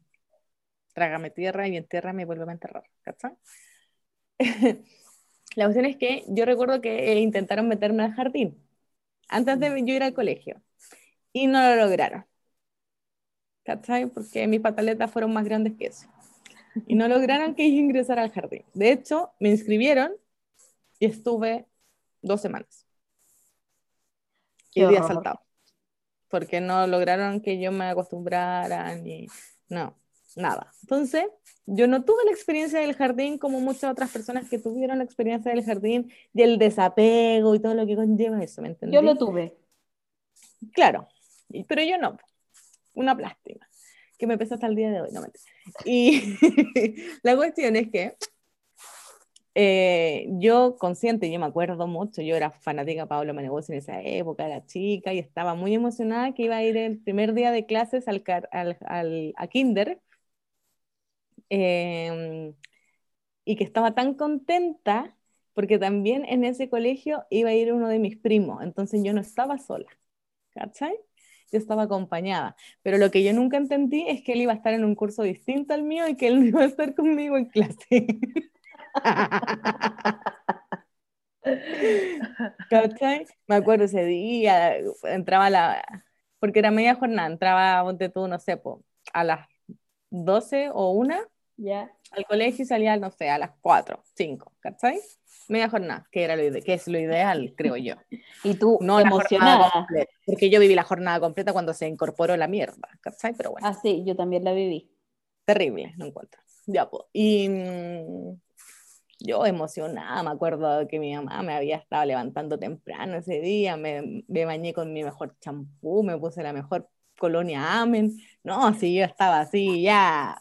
[SPEAKER 2] trágame tierra y en tierra me vuelve a enterrar, ¿cachai? <laughs> la cuestión es que yo recuerdo que intentaron meterme al jardín antes de yo ir al colegio y no lo lograron. ¿Cachai? Porque mis pataletas fueron más grandes que eso. Y no lograron que yo ingresara al jardín. De hecho, me inscribieron y estuve dos semanas. y día saltado. Porque no lograron que yo me acostumbrara ni. No, nada. Entonces, yo no tuve la experiencia del jardín como muchas otras personas que tuvieron la experiencia del jardín y el desapego y todo lo que conlleva eso, ¿me entendí?
[SPEAKER 1] Yo lo tuve.
[SPEAKER 2] Claro, pero yo no. Una plástica que me pesa hasta el día de hoy, no me Y <laughs> la cuestión es que eh, yo consciente, yo me acuerdo mucho, yo era fanática de Pablo Manegocio en esa época, era chica y estaba muy emocionada que iba a ir el primer día de clases al, al, al a Kinder Em, y que estaba tan contenta porque también en ese colegio iba a ir uno de mis primos, entonces yo no estaba sola, ¿cachai? Yo estaba acompañada, pero lo que yo nunca entendí es que él iba a estar en un curso distinto al mío y que él no iba a estar conmigo en clase. <laughs> ¿Cachai? Me acuerdo ese día, entraba la, porque era media jornada, entraba, ponte tú, no sé, a las 12 o una
[SPEAKER 1] ya.
[SPEAKER 2] Al colegio salía, no sé, a las 4, 5, ¿cachai? Media jornada, que, era lo que es lo ideal, creo yo.
[SPEAKER 1] Y tú, no emocionada.
[SPEAKER 2] porque yo viví la jornada completa cuando se incorporó la mierda, ¿cachai? Pero bueno.
[SPEAKER 1] Ah, sí, yo también la viví.
[SPEAKER 2] Terrible, no encuentro. Ya, pues. Y mm, yo emocionada, me acuerdo que mi mamá me había estado levantando temprano ese día, me, me bañé con mi mejor champú, me puse la mejor colonia Amen. No, sí, yo estaba así, ya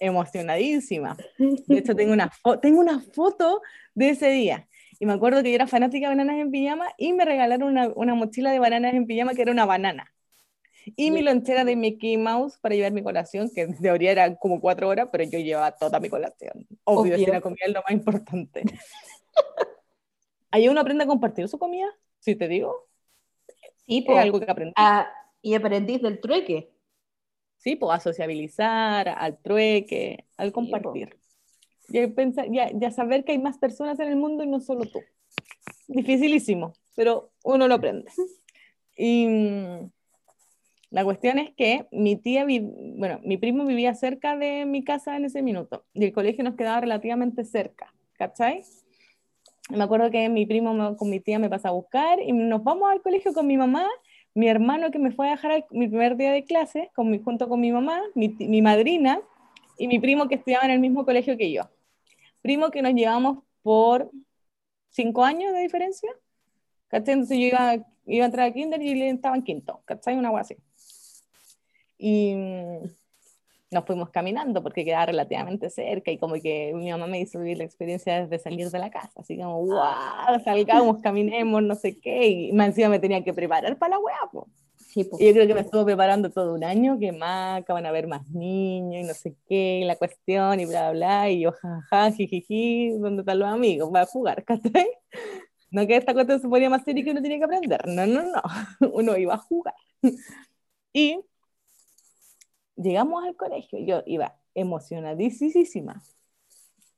[SPEAKER 2] emocionadísima. De hecho, tengo una, tengo una foto de ese día. Y me acuerdo que yo era fanática de bananas en pijama y me regalaron una, una mochila de bananas en pijama que era una banana. Y mi lonchera de Mickey Mouse para llevar mi colación, que en teoría era como cuatro horas, pero yo llevaba toda mi colación. Obvio, si la comida es lo más importante. ¿Hay uno aprende a compartir su comida? Si te digo.
[SPEAKER 1] Sí, pues, algo que aprendí. Ah, y aprendís del trueque.
[SPEAKER 2] ¿sí? Pues a sociabilizar, al trueque, al compartir. Ya, pensar, ya, saber que hay más personas en el mundo y no solo tú. Dificilísimo, pero uno lo aprende. Y mm, la cuestión es que mi tía, bueno, mi primo vivía cerca de mi casa en ese minuto y el colegio nos quedaba relativamente cerca, ¿cachai? Me acuerdo que mi primo con mi tía me pasa a buscar y nos vamos al colegio con mi mamá mi hermano que me fue a dejar mi primer día de clase, con mi, junto con mi mamá, mi, mi, madrina y mi primo que estudiaba en el mismo colegio que yo. Primo que nos llevamos por cinco años de diferencia. ¿Cachai? Entonces yo iba, iba a entrar a kinder y él estaba en quinto. ¿Cachai? Una cosa así. Y nos fuimos caminando porque quedaba relativamente cerca y como que mi mamá me hizo vivir la experiencia de salir de la casa, así como, wow, salgamos, caminemos, no sé qué, y más encima me tenía que preparar para la weá, Sí, Y yo creo que me estuvo preparando todo un año, que más, van a haber más niños y no sé qué, y la cuestión y bla, bla, y yo, jaja, jijiji, ¿dónde están los amigos? Va a jugar, <laughs> ¿cachai? No que esta cuestión se ponía más seria que uno tenía que aprender, no, no, no, <laughs> uno iba a jugar. Y llegamos al colegio, yo iba emocionadísima.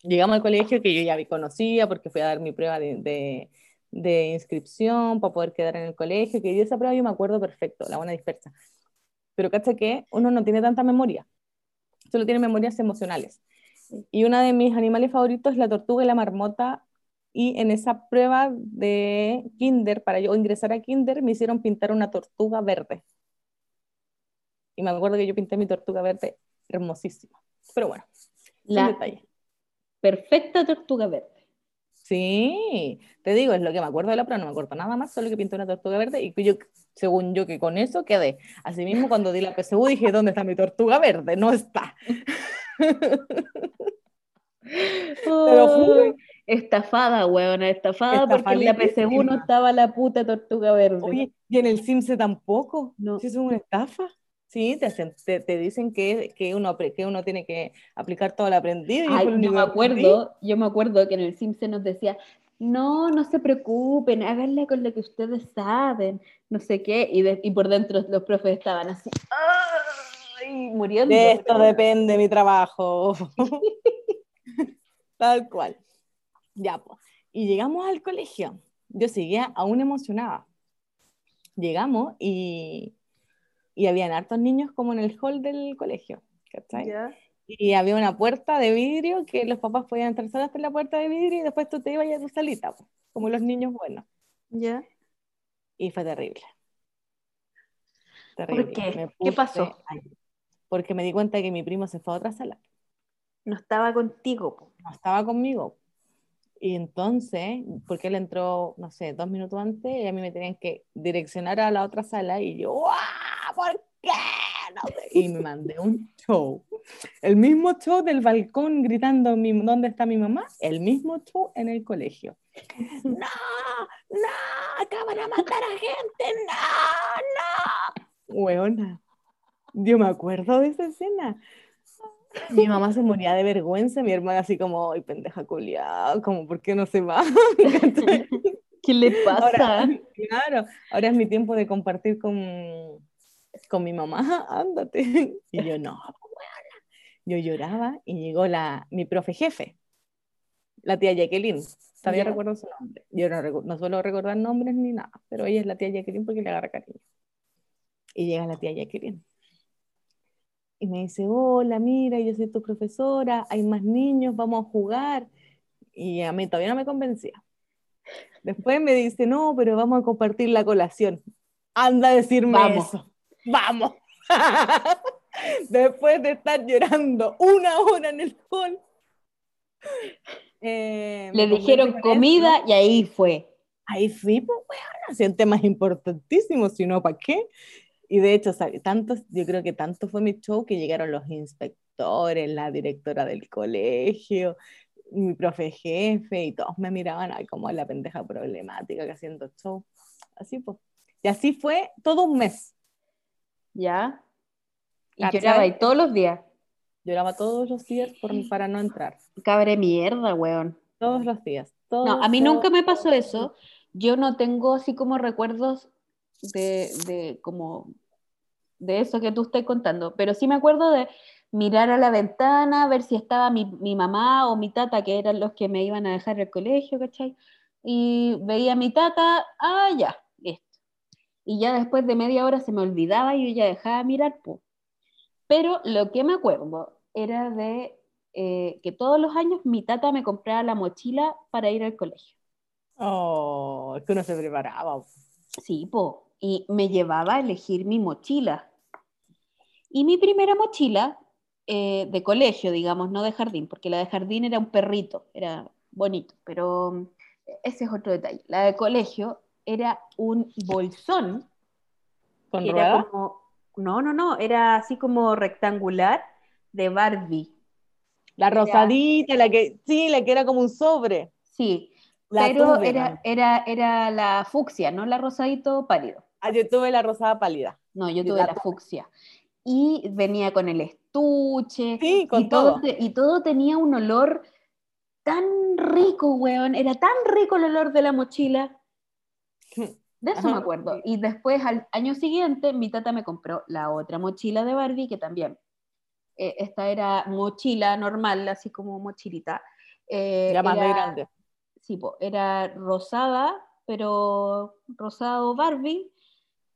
[SPEAKER 2] Llegamos al colegio que yo ya conocía porque fui a dar mi prueba de, de, inscripción para poder quedar en el colegio, que esa prueba yo me acuerdo perfecto, la buena dispersa. Pero cacha que uno no tiene tanta memoria, solo tiene memorias emocionales. Y una de mis animales favoritos es la tortuga y la marmota. Y en esa prueba de kinder, para yo ingresar a kinder, me hicieron pintar una tortuga verde. Y me acuerdo que yo pinté mi tortuga verde hermosísima. Pero bueno,
[SPEAKER 1] La
[SPEAKER 2] detalle.
[SPEAKER 1] perfecta tortuga verde.
[SPEAKER 2] Sí, te digo, es lo que me acuerdo de la prueba, no me acuerdo nada más, solo que pinté una tortuga verde y yo, según yo, que con eso quedé. Asimismo, cuando di la PSU dije, ¿dónde está mi tortuga verde? No está. <laughs>
[SPEAKER 1] Ay, Estafada, weona, estafada porque en la PSU no estaba la puta tortuga verde.
[SPEAKER 2] Oye, y en el Simse tampoco.
[SPEAKER 1] No.
[SPEAKER 2] ¿Sí es una estafa? Sí, te, hacen- te, te dicen que, que, uno, que uno tiene que aplicar todo el aprendido.
[SPEAKER 1] Ay,
[SPEAKER 2] lo
[SPEAKER 1] yo me acuerdo, yo me acuerdo que en el Simpson nos decía, no, no se preocupen, háganla con lo que ustedes saben, no sé qué, y, de- y por dentro los profes estaban así, ¡ay! muriendo.
[SPEAKER 2] De esto depende mi trabajo. <laughs> Tal cual. Ya, pues. Y llegamos al colegio. Yo seguía aún emocionada. Llegamos y, y habían hartos niños como en el hall del colegio. ¿cachai? Y había una puerta de vidrio que los papás podían entrar solos por la puerta de vidrio y después tú te ibas a tu salita, como los niños buenos.
[SPEAKER 1] ya.
[SPEAKER 2] Y fue terrible. Terrible.
[SPEAKER 1] qué? ¿Qué pasó?
[SPEAKER 2] ahí. Porque me di cuenta que mi primo se fue a otra sala.
[SPEAKER 1] No estaba contigo. po.
[SPEAKER 2] no estaba conmigo. Y entonces, porque él entró, no sé, dos minutos antes, y a mí me tenían que direccionar a la otra sala, y yo, ¡guau! ¿Por qué? No sé. Y me mandé un show. El mismo show del balcón gritando, "Mi- ¿dónde está mi mamá? El mismo show en el colegio. ¡No! ¡No! ¡Acaban de matar a gente! ¡No! ¡No! Weona. Yo me acuerdo de esa escena. Mi mamá se moría de vergüenza, mi hermana así como, ay, pendeja culiada, como, ¿por qué no se va? <laughs>
[SPEAKER 1] ¿Qué le pasa?
[SPEAKER 2] Ahora, <laughs> claro, ahora es mi tiempo de compartir con, con mi mamá, <laughs> ándate. Y yo, no. Yo lloraba y llegó la, mi profe jefe, la tía Jacqueline, todavía recuerdo su nombre. Yo no, no suelo recordar nombres ni nada, pero ella es la tía Jacqueline porque le agarra cariño. Y llega la tía Jacqueline. Y me dice, hola, mira, yo soy tu profesora, hay más niños, vamos a jugar. Y a mí todavía no me convencía. Después me dice, no, pero vamos a compartir la colación. Anda a decirme
[SPEAKER 1] Vamos.
[SPEAKER 2] eso. Vamos. <laughs> Después de estar llorando una hora en el hall. eh,
[SPEAKER 1] Le dijeron comida
[SPEAKER 2] eso.
[SPEAKER 1] y ahí fue.
[SPEAKER 2] Ahí fui, pues, bueno, hacían temas importantísimos, si no, ¿para qué? Y de hecho, ¿sabe? tantos, yo creo que tanto fue mi show que llegaron los inspectores, la directora del colegio, mi profe jefe, y todos me miraban ay, como la pendeja problemática que haciendo show. Así pues. Y así fue todo un mes.
[SPEAKER 1] ¿Ya? Y
[SPEAKER 2] ¿Cachai?
[SPEAKER 1] lloraba ahí todos los días.
[SPEAKER 2] Lloraba todos los días por, para no entrar.
[SPEAKER 1] Cabre mierda, weón.
[SPEAKER 2] Todos los días.
[SPEAKER 1] No,
[SPEAKER 2] todos,
[SPEAKER 1] a mí
[SPEAKER 2] todos,
[SPEAKER 1] nunca me pasó eso. Yo no tengo así como recuerdos de, de como de eso que tú estás contando, pero sí me acuerdo de mirar a la ventana, ver si estaba mi, mi mamá o mi tata, que eran los que me iban a dejar el colegio, ¿cachai? Y veía a mi tata, ah, ya, listo. Y ya después de media hora se me olvidaba y yo ya dejaba de mirar, po. Pero lo que me acuerdo era de eh, que todos los años mi tata me compraba la mochila para ir al colegio.
[SPEAKER 2] Oh, es que uno se preparaba.
[SPEAKER 1] Sí, po. Y me llevaba a elegir mi mochila. Y mi primera mochila eh, de colegio, digamos, no de jardín, porque la de jardín era un perrito, era bonito, pero mm, ese es otro detalle. La de colegio era un bolsón
[SPEAKER 2] ¿Con
[SPEAKER 1] como, no, no, no, era así como rectangular de Barbie.
[SPEAKER 2] La rosadita, la que, sí, la que era como un sobre.
[SPEAKER 1] Sí,
[SPEAKER 2] La
[SPEAKER 1] pero
[SPEAKER 2] tuve,
[SPEAKER 1] era, era, era la fucsia, no la rosadito pálido.
[SPEAKER 2] Ah, yo tuve la rosada pálida.
[SPEAKER 1] No, yo
[SPEAKER 2] Yo
[SPEAKER 1] tuve
[SPEAKER 2] la
[SPEAKER 1] la fucsia. Y venía con el estuche.
[SPEAKER 2] Sí, con
[SPEAKER 1] y todo. y todo tenía un olor tan rico, weón. Era tan rico el olor de la mochila. De eso me acuerdo. Y después, al año siguiente, mi tata me compró la otra mochila de Barbie, que también. eh, esta era mochila normal, así como mochilita. eh,
[SPEAKER 2] Ya más de grande.
[SPEAKER 1] Sí, po, era rosada, pero rosado Barbie,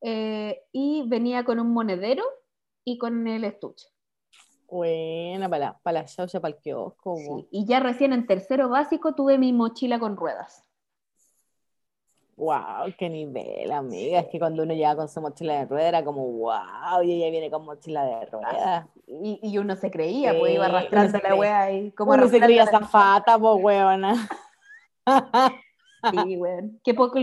[SPEAKER 1] eh, y venía con un monedero y con el estuche.
[SPEAKER 2] Buena, para la, para la chaucha, para el kiosco.
[SPEAKER 1] Sí. Y ya recién en tercero básico tuve mi mochila con ruedas.
[SPEAKER 2] Wow, qué nivel, amiga. Es que cuando uno llega con su mochila de rueda era como, wow, y ella viene con mochila de rueda.
[SPEAKER 1] Y, y uno se creía, pues iba arrastrando la wea ahí. Como
[SPEAKER 2] Uno se creía
[SPEAKER 1] la-
[SPEAKER 2] zafata, po, weona.
[SPEAKER 1] Sí, weón. Qué poco,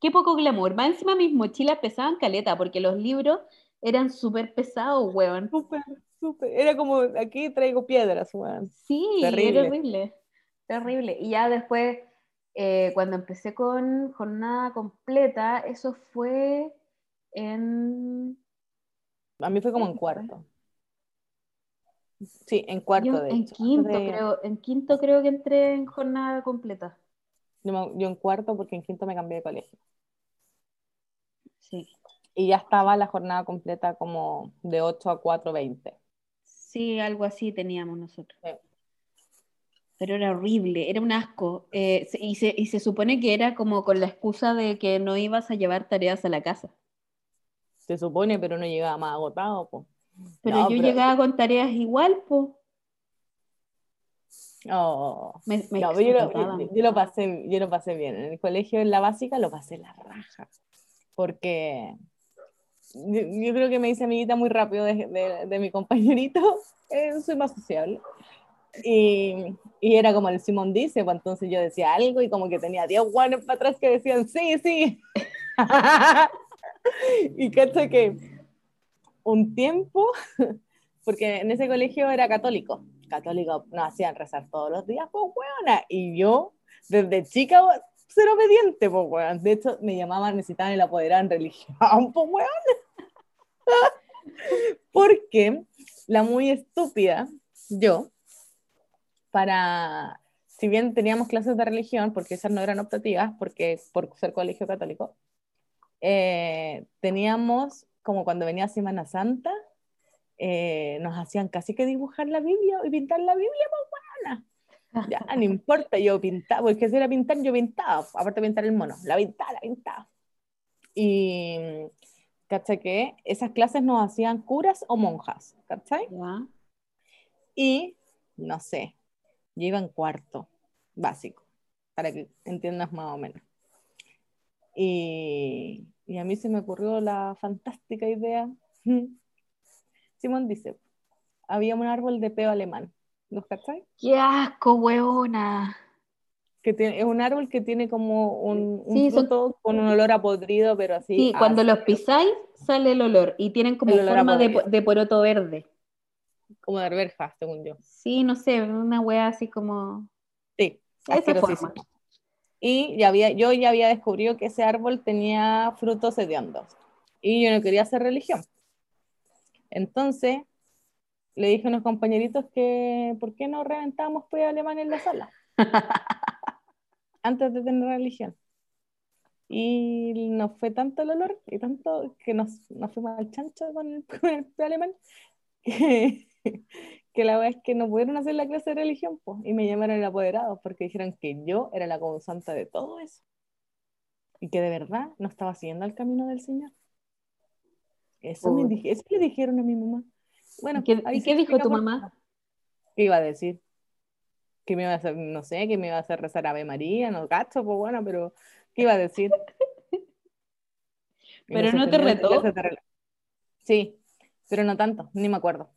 [SPEAKER 1] qué poco glamour. Más encima mis mochilas pesaban caleta, porque los libros eran súper pesados, weón.
[SPEAKER 2] Súper, súper. Era como, aquí traigo piedras, weón.
[SPEAKER 1] Sí,
[SPEAKER 2] Terrible.
[SPEAKER 1] era horrible. Terrible. Y ya después, eh, cuando empecé con jornada completa, eso fue en...
[SPEAKER 2] A mí fue como en cuarto. Sí, en cuarto,
[SPEAKER 1] yo
[SPEAKER 2] de
[SPEAKER 1] en
[SPEAKER 2] hecho.
[SPEAKER 1] quinto,
[SPEAKER 2] de-
[SPEAKER 1] creo, en quinto creo que entré en jornada completa.
[SPEAKER 2] Yo en cuarto porque en quinto me cambié de colegio.
[SPEAKER 1] Sí.
[SPEAKER 2] Y ya estaba la jornada completa como de 8 a 4.20.
[SPEAKER 1] Sí, algo así teníamos nosotros.
[SPEAKER 2] Sí.
[SPEAKER 1] Pero era horrible, era un asco. Eh, y, se, y se supone que era como con la excusa de que no ibas a llevar tareas a la casa.
[SPEAKER 2] Se supone, pero no llegaba más agotado. po.
[SPEAKER 1] Pero
[SPEAKER 2] No,
[SPEAKER 1] yo
[SPEAKER 2] pero-
[SPEAKER 1] llegaba con tareas igual, pues.
[SPEAKER 2] Oh.
[SPEAKER 1] Me, me
[SPEAKER 2] No, yo, lo,
[SPEAKER 1] explotaban.
[SPEAKER 2] yo- yo lo pasé, yo lo pasé bien. En el colegio, en la básica, lo pasé la raja. Porque yo, yo creo que me hice amiguita muy rápido de, de- de mi compañerito. <laughs> Eh, soy más sociable. Y, y era como el Simón dice, pues entonces yo decía algo y como que tenía 10 guanes para atrás que decían, sí, sí. <laughs> y cacho que un tiempo, <laughs> porque en ese colegio era católico, católico nos hacían rezar todos los días, pues weona, y yo desde chica ser obediente, pues weón. De hecho, me llamaban, necesitaban el apoderado en religión, <laughs> pues weón. Porque la muy estúpida, yo, para, si bien teníamos clases de religión, porque esas no eran optativas, porque por ser colegio católico, eh, teníamos, como cuando venía Semana Santa, eh, nos hacían casi que dibujar la Biblia y pintar la Biblia, pues. Ya, no importa, yo pintaba, porque si era pintar, yo pintaba, aparte de pintar el mono, la pintaba, la pintaba. Y, ¿cachai? Que esas clases nos hacían curas o monjas, ¿cachai? Y, no sé, yo iba en cuarto, básico, para que entiendas más o menos. Y, y a mí se me ocurrió la fantástica idea. <laughs> Simón dice, había un árbol de peo alemán, ¿los cachai?
[SPEAKER 1] ¡Qué asco, huevona!
[SPEAKER 2] Que tiene, es un árbol que tiene como un, un
[SPEAKER 1] Sí, son-
[SPEAKER 2] fruto con un olor a podrido, pero así.
[SPEAKER 1] Sí, cuando
[SPEAKER 2] ácido,
[SPEAKER 1] los pisáis sale el olor y tienen como forma de, de poroto verde.
[SPEAKER 2] Como de arberja, según yo.
[SPEAKER 1] Sí, no sé, una wea así como...
[SPEAKER 2] Sí,
[SPEAKER 1] Esa forma.
[SPEAKER 2] Y ya había, yo ya había descubrido que ese árbol tenía frutos hediondos. Y yo no quería hacer religión. Entonces, le dije a unos compañeritos que, ¿por qué no reventábamos pues alemán en la sala? <laughs> Antes de tener religión. Y nos fue tanto el olor y tanto que nos, nos fuimos al chancho con el, <laughs> con el alemán que, que la verdad es que no pudieron hacer la clase de religión pues, y me llamaron el apoderado porque dijeron que yo era la causante de todo eso y que de verdad no estaba siguiendo el camino del Señor. Eso, me dije, eso le dijeron a mi mamá. Bueno,
[SPEAKER 1] ¿Y qué,
[SPEAKER 2] ahí
[SPEAKER 1] qué dijo tu mamá?
[SPEAKER 2] ¿Qué iba a decir? Que me iba a hacer, no sé, que me iba a hacer rezar Ave María, no gacho, pues bueno, pero ¿qué iba a decir? <laughs>
[SPEAKER 1] Pero no te retó.
[SPEAKER 2] Sí, pero no tanto, ni me acuerdo.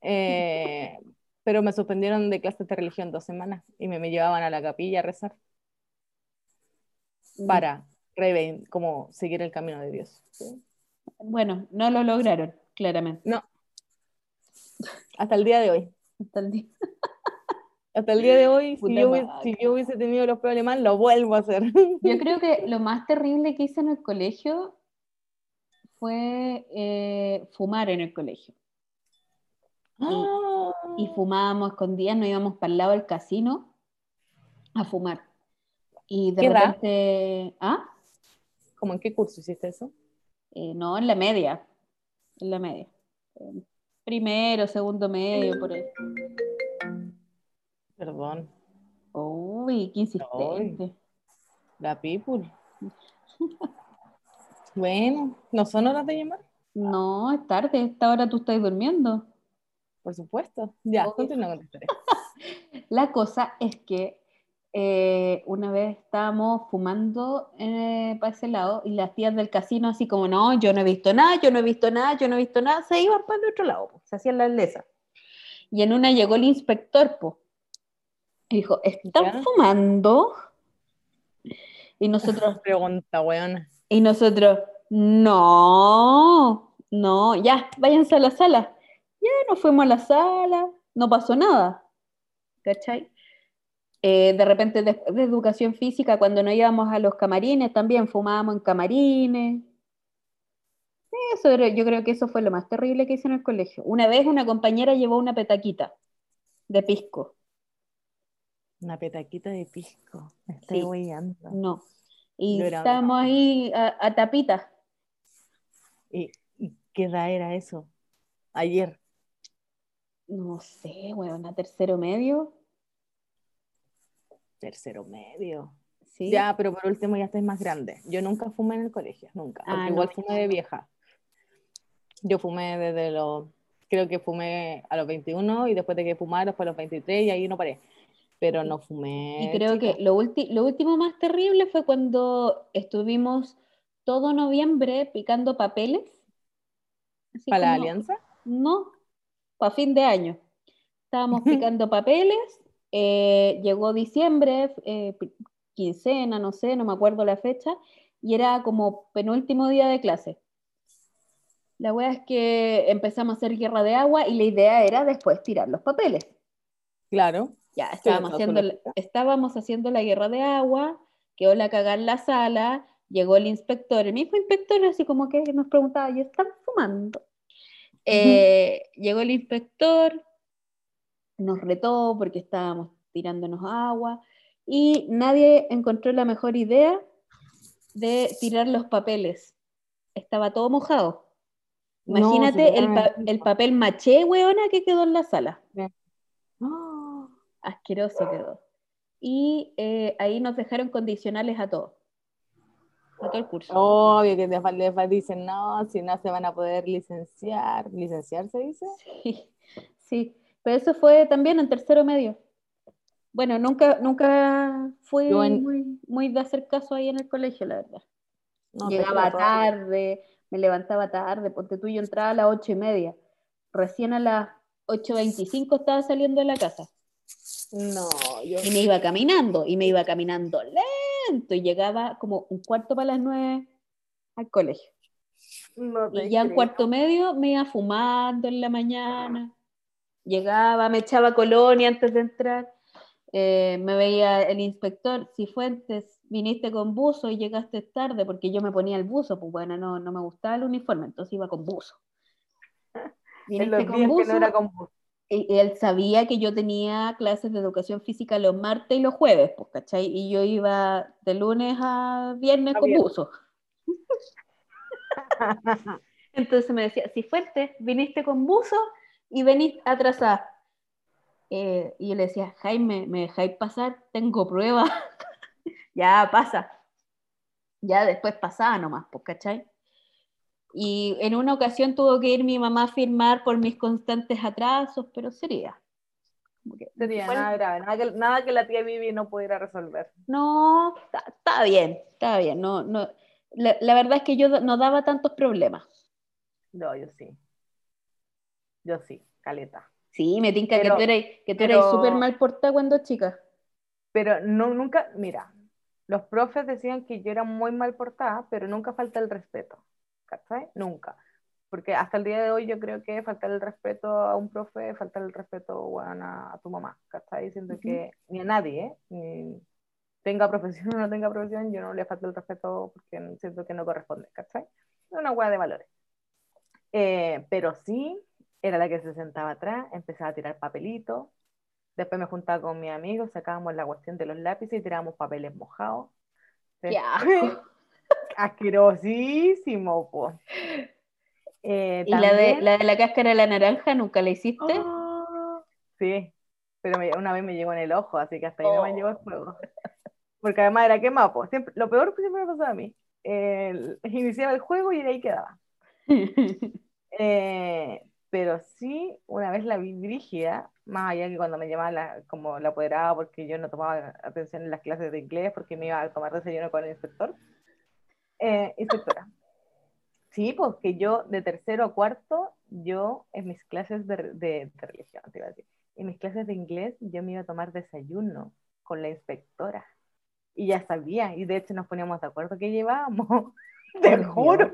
[SPEAKER 2] Eh, <laughs> pero me suspendieron de clases de religión dos semanas y me, me llevaban a la capilla a rezar para reven- como seguir el camino de Dios. ¿sí?
[SPEAKER 1] Bueno, no lo lograron, claramente.
[SPEAKER 2] No. Hasta el día de hoy.
[SPEAKER 1] Hasta el día. <laughs>
[SPEAKER 2] Hasta el día de hoy, si yo, hubiese,
[SPEAKER 1] vaca.
[SPEAKER 2] si yo hubiese tenido los peos alemán, lo vuelvo a hacer. <laughs>
[SPEAKER 1] Yo creo que lo más terrible que hice en el colegio fue eh, fumar en el colegio.
[SPEAKER 2] Ah.
[SPEAKER 1] Y fumábamos escondidas, nos íbamos para el lado del casino a fumar. Y de
[SPEAKER 2] ¿Qué edad?
[SPEAKER 1] repente, ¿ah?
[SPEAKER 2] ¿Cómo en qué curso hiciste eso?
[SPEAKER 1] Eh, no, en la media. En la media. Primero, segundo medio, por ahí.
[SPEAKER 2] Perdón,
[SPEAKER 1] Uy, qué insistente.
[SPEAKER 2] la people. Bueno, ¿no son horas de llamar?
[SPEAKER 1] No, es tarde, esta hora tú estás durmiendo.
[SPEAKER 2] Por supuesto. Ya, continúa con tu historia. <laughs>
[SPEAKER 1] La cosa es que eh, una vez estábamos fumando eh, para ese lado y las tías del casino así como, no, yo no he visto nada, yo no he visto nada, yo no he visto nada, se iban para el otro lado, se hacían la lesa. Y en una llegó el inspector, y dijo, ¿están
[SPEAKER 2] Ya.
[SPEAKER 1] fumando? Y nosotros, <laughs>
[SPEAKER 2] Pregunta, weón.
[SPEAKER 1] y nosotros, no, no, ya, váyanse a la sala. Ya nos fuimos a la sala, no pasó nada. ¿Cachai? Eh, de repente, después de educación física, cuando no íbamos a los camarines, también fumábamos en camarines. Eso yo creo que eso fue lo más terrible que hice en el colegio. Una vez una compañera llevó una petaquita de pisco.
[SPEAKER 2] Una petaquita de pisco. Me estoy
[SPEAKER 1] Sí. No. Y estábamos ahí a, a tapitas.
[SPEAKER 2] ¿Y, y qué edad era eso? Ayer.
[SPEAKER 1] No sé, weón, a tercero medio.
[SPEAKER 2] Tercero medio.
[SPEAKER 1] Sí.
[SPEAKER 2] Ya, pero por último ya estáis más grande. Yo nunca fumé en el colegio, nunca.
[SPEAKER 1] Ah, no.
[SPEAKER 2] igual fumé de vieja. Yo fumé desde los, creo que fumé a los 21 y después de que fumar después a los 23 y ahí no paré. Pero no fumé.
[SPEAKER 1] Y creo
[SPEAKER 2] chica.
[SPEAKER 1] que lo, lo último más terrible fue cuando estuvimos todo noviembre picando papeles. Así
[SPEAKER 2] ¿Para la alianza?
[SPEAKER 1] No, para fin de año. Estábamos <laughs> picando papeles, eh, llegó diciembre, eh, quincena, no sé, no me acuerdo la fecha, y era como penúltimo día de clase. La wea es que empezamos a hacer guerra de agua y la idea era después tirar los papeles.
[SPEAKER 2] Claro.
[SPEAKER 1] Ya, estábamos haciendo, la, estábamos haciendo la guerra de agua, quedó la cagada en la sala, llegó el inspector, el mismo inspector así como que nos preguntaba, ¿y están fumando? Eh, llegó el inspector, nos retó porque estábamos tirándonos agua y nadie encontró la mejor idea de tirar los papeles. Estaba todo mojado. Imagínate el, pa- el papel maché, weona, que quedó en la sala. Asqueroso quedó. Y eh, ahí nos dejaron condicionales a todos, a todo el curso.
[SPEAKER 2] Obvio que después dicen, no, si no se van a poder licenciar. ¿Licenciar se dice?
[SPEAKER 1] Sí, <laughs> sí, pero eso fue también en tercero medio. Bueno, nunca, nunca fui
[SPEAKER 2] en-
[SPEAKER 1] muy, muy de hacer caso ahí en el colegio, la verdad.
[SPEAKER 2] No,
[SPEAKER 1] Llegaba tarde, me levantaba tarde, ponte tú, yo entraba a las ocho y media. Recién a las 8.25 estaba saliendo de la casa.
[SPEAKER 2] No, yo
[SPEAKER 1] Y me iba caminando, y me iba caminando lento, y llegaba como un cuarto para las nueve al colegio.
[SPEAKER 2] no
[SPEAKER 1] Y ya en cuarto medio me iba fumando en la mañana. Llegaba, me echaba colonia antes de entrar. eh, me veía el inspector, si Fuentes, viniste con buzo y llegaste tarde, porque yo me ponía el buzo, pues bueno, no, no me gustaba el uniforme, entonces iba con buzo. <laughs> Viniste con buzo,
[SPEAKER 2] no era con buzo.
[SPEAKER 1] y y él sabía que yo tenía clases de educación física los martes y los jueves, pues, ¿cachai? Y yo iba de lunes a viernes
[SPEAKER 2] A
[SPEAKER 1] con
[SPEAKER 2] viernes.
[SPEAKER 1] buzo. <laughs> Entonces me decía, si fuiste, viniste con buzo y venís atrasada. Eh, y yo le decía, Jaime, ¿me dejáis pasar? Tengo prueba. <laughs> ya pasa. Ya después pasaba nomás, pues, ¿cachai? Y en una ocasión tuvo que ir mi mamá a firmar por mis constantes atrasos, pero sería. Que,
[SPEAKER 2] Sería
[SPEAKER 1] bueno,
[SPEAKER 2] nada grave, nada que, nada que la tía Vivi no pudiera resolver.
[SPEAKER 1] No, está, está bien, está bien. No, no, la, la verdad es que yo no daba tantos problemas.
[SPEAKER 2] No, yo sí. Yo sí, caleta.
[SPEAKER 1] Sí, me tinca
[SPEAKER 2] Pero-
[SPEAKER 1] que tú eras, que tú
[SPEAKER 2] pero-
[SPEAKER 1] eras súper mal portada cuando chica.
[SPEAKER 2] Pero no, nunca, mira, los profes decían que yo era muy mal portada, pero nunca falta el respeto. ¿Cachai? Nunca. Porque hasta el día de hoy yo creo que faltar el respeto a un profe, faltar el respeto bueno, a, tu mamá, ¿cachai? Diciendo
[SPEAKER 1] Ujú.
[SPEAKER 2] que ni a nadie, ¿eh? Ni tenga profesión <laughs> o no tenga profesión, yo no le falto el respeto porque siento que no corresponde, ¿cachai? Es una hueá de valores. Eh, pero sí, era la que se sentaba atrás, empezaba a tirar papelitos, después me juntaba con mis amigos, sacábamos la cuestión de los lápices y tirábamos papeles mojados.
[SPEAKER 1] Asco. <laughs>
[SPEAKER 2] Asquerosísimo, po. Eh,
[SPEAKER 1] Y la de, la de la cáscara de la naranja, ¿nunca la hiciste?
[SPEAKER 2] Ah, Sí, pero me- una vez me llegó en el ojo, así que hasta ahí no me
[SPEAKER 1] Oh.
[SPEAKER 2] llegó el fuego. Porque además era quemado, po. Siempre, lo peor que siempre me pasaba a mí. <laughs> Iniciaba el juego y de ahí quedaba. <laughs> Eh, pero sí, una vez la vi brígida, más allá que cuando me llamaba la, como la apoderaba porque yo no tomaba atención en las clases de inglés porque me iba a tomar desayuno con el inspector. Eh, inspectora. Sí, pues que yo de tercero a cuarto, yo en mis clases de, de, religión, te iba a decir, en mis clases de inglés yo me iba a tomar desayuno con la inspectora. Y ya sabía, y de hecho nos poníamos de acuerdo que llevábamos. <laughs> Te juro.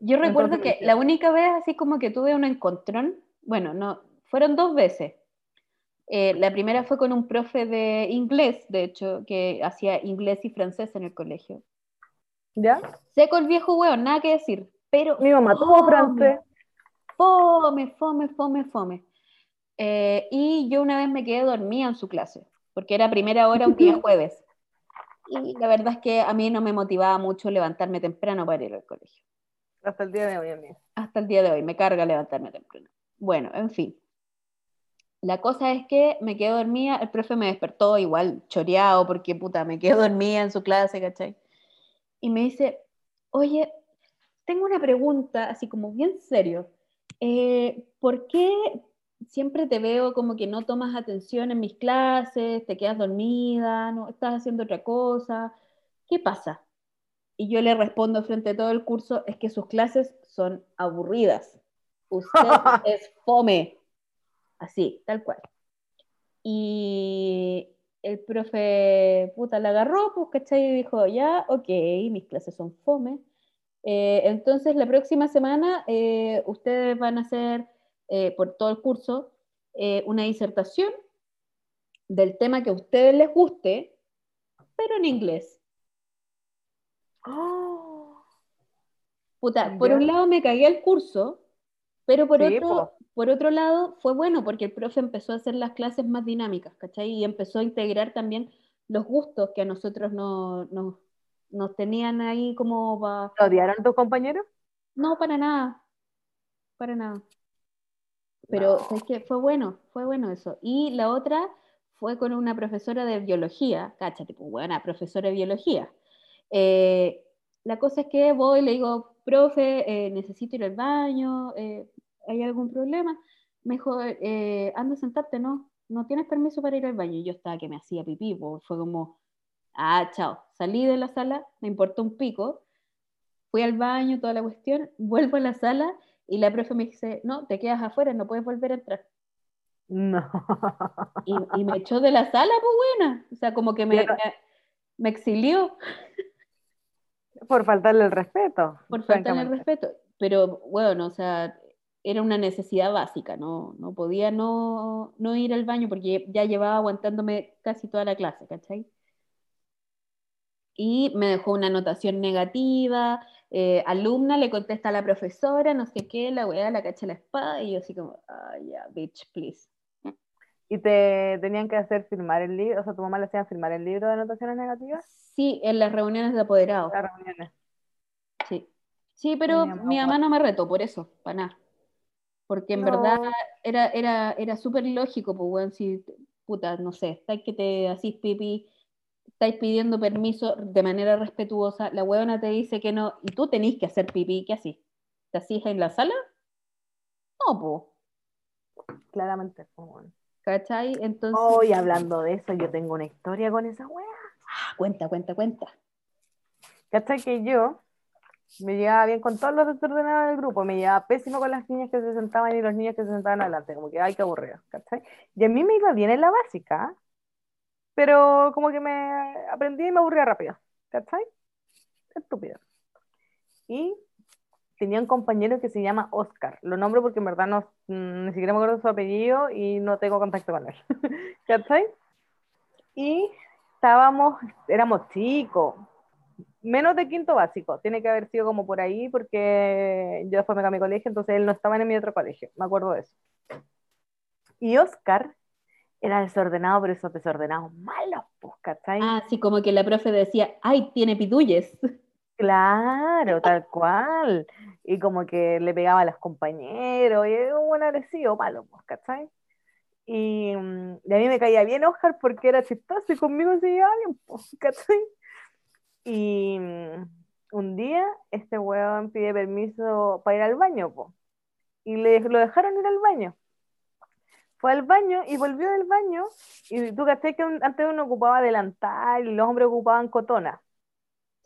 [SPEAKER 1] Yo recuerdo que la única vez así como que tuve un encontrón, bueno, no, fueron dos veces. Eh, la primera fue con un profe de inglés, de hecho, que hacía inglés y francés en el colegio.
[SPEAKER 2] ¿Ya?
[SPEAKER 1] Seco el viejo hueón, nada que decir. Pero.
[SPEAKER 2] Mi mamá tuvo francés.
[SPEAKER 1] Fome, fome, fome, fome. Eh, y yo una vez me quedé dormida en su clase, porque era primera hora un día <laughs> jueves. Y la verdad es que a mí no me motivaba mucho levantarme temprano para ir al colegio.
[SPEAKER 2] Hasta el día de hoy, a mí.
[SPEAKER 1] Hasta el día de hoy, me carga levantarme temprano. Bueno, en fin. La cosa es que me quedo dormida, el profe me despertó igual choreado porque puta, me quedo dormida en su clase, ¿cachai? Y me dice, oye, tengo una pregunta, así como bien serio. Eh, ¿Por qué siempre te veo como que no tomas atención en mis clases, te quedas dormida, no estás haciendo otra cosa? ¿Qué pasa? Y yo le respondo frente a todo el curso, es que sus clases son aburridas. Usted <laughs> es fome. Así, tal cual. Y el profe, puta, la agarró, pues, ¿cachai? Y dijo, ya, ok, mis clases son fome. Eh, entonces, la próxima semana eh, ustedes van a hacer, eh, por todo el curso, una disertación del tema que a ustedes les guste, pero en inglés.
[SPEAKER 2] Oh.
[SPEAKER 1] Puta, por un lado me cagué el curso, pero por, otro, por otro lado fue bueno porque el profe empezó a hacer las clases más dinámicas, ¿cachai? Y empezó a integrar también los gustos que a nosotros no, nos tenían ahí como para...
[SPEAKER 2] odiaron tus compañeros?
[SPEAKER 1] No, para nada, para nada. Pero es que fue bueno, fue bueno eso. Y la otra fue con una profesora de biología, cáchate, pues buena profesora de biología. Eh, la cosa es que voy y le digo, profe, eh, necesito ir al baño, eh, ¿hay algún problema? Mejor, eh, anda a sentarte, ¿no? No tienes permiso para ir al baño. Y yo estaba que me hacía pipí, fue como, ah, chao. Salí de la sala, me importó un pico, fui al baño, toda la cuestión, vuelvo a la sala y la profe me dice, no, te quedas afuera, no puedes volver a entrar.
[SPEAKER 2] No.
[SPEAKER 1] Y, me echó de la sala, pues buena. O sea, como que me, me, me exilió.
[SPEAKER 2] Por faltarle el respeto.
[SPEAKER 1] Por faltarle el respeto. Pero bueno, o sea, era una necesidad básica, no, no podía no, no, ir al baño porque ya llevaba aguantándome casi toda la clase, ¿cachai? Y me dejó una anotación negativa, eh, alumna le contesta a la profesora, no sé qué, la weá la cacha la espada, y yo así como, ah, ya, bitch, please.
[SPEAKER 2] ¿Y te tenían que hacer firmar el libro? O sea, ¿tu mamá le hacía firmar el libro de anotaciones negativas?
[SPEAKER 1] Sí, en las reuniones de apoderados.
[SPEAKER 2] Las reuniones.
[SPEAKER 1] Sí. Sí, pero mi mamá, no me retó por eso, para nada. Porque en verdad era, era, era súper lógico, pues, bueno, si, puta, no sé, estáis que te hacís pipí, estáis pidiendo permiso de manera respetuosa, la huevona te dice que no, y tú tenés que hacer pipí, ¿qué así? ¿Te hacís en la sala? No, pues.
[SPEAKER 2] Claramente, bueno.
[SPEAKER 1] ¿Cachai? Entonces.
[SPEAKER 2] Hoy hablando de eso, yo tengo una historia con esa wea.
[SPEAKER 1] Ah, cuenta, cuenta, cuenta.
[SPEAKER 2] ¿Cachai? Que yo me llevaba bien con todos los desordenados del grupo, me llevaba pésimo con las niñas que se sentaban y los niños que se sentaban adelante, como que, ay, qué aburrido, ¿cachai? Y a mí me iba bien en la básica, pero como que me aprendí y me aburría rápido, ¿cachai? Estúpido. Y tenía un compañero que se llama Oscar. Lo nombro porque en verdad no, ni siquiera me acuerdo su apellido y no tengo contacto con él. <laughs> ¿Cachai? Y estábamos, éramos chicos, menos de quinto básico. Tiene que haber sido como por ahí porque yo después me cambié de colegio, entonces él no estaba en mi otro colegio. Me acuerdo de eso. Y Oscar era desordenado, pero esos desordenados malos, pues, ¿cachai?
[SPEAKER 1] Ah, sí, como que la profe decía, ay, tiene pitulles.
[SPEAKER 2] Claro, tal cual. Y como que le pegaba a los compañeros, y era un agresivo malo, pues, ¿cachai? Y, mm, y, a mí me caía bien Oscar porque era chistoso y conmigo se llevaba bien, pues, <laughs> ¿cachai? Y mm, un día este weón pide permiso para ir al baño, pues, y le, lo dejaron ir al baño. Fue al baño y volvió del baño. Y tú caché que un- antes uno ocupaba delantal y los hombres ocupaban cotona.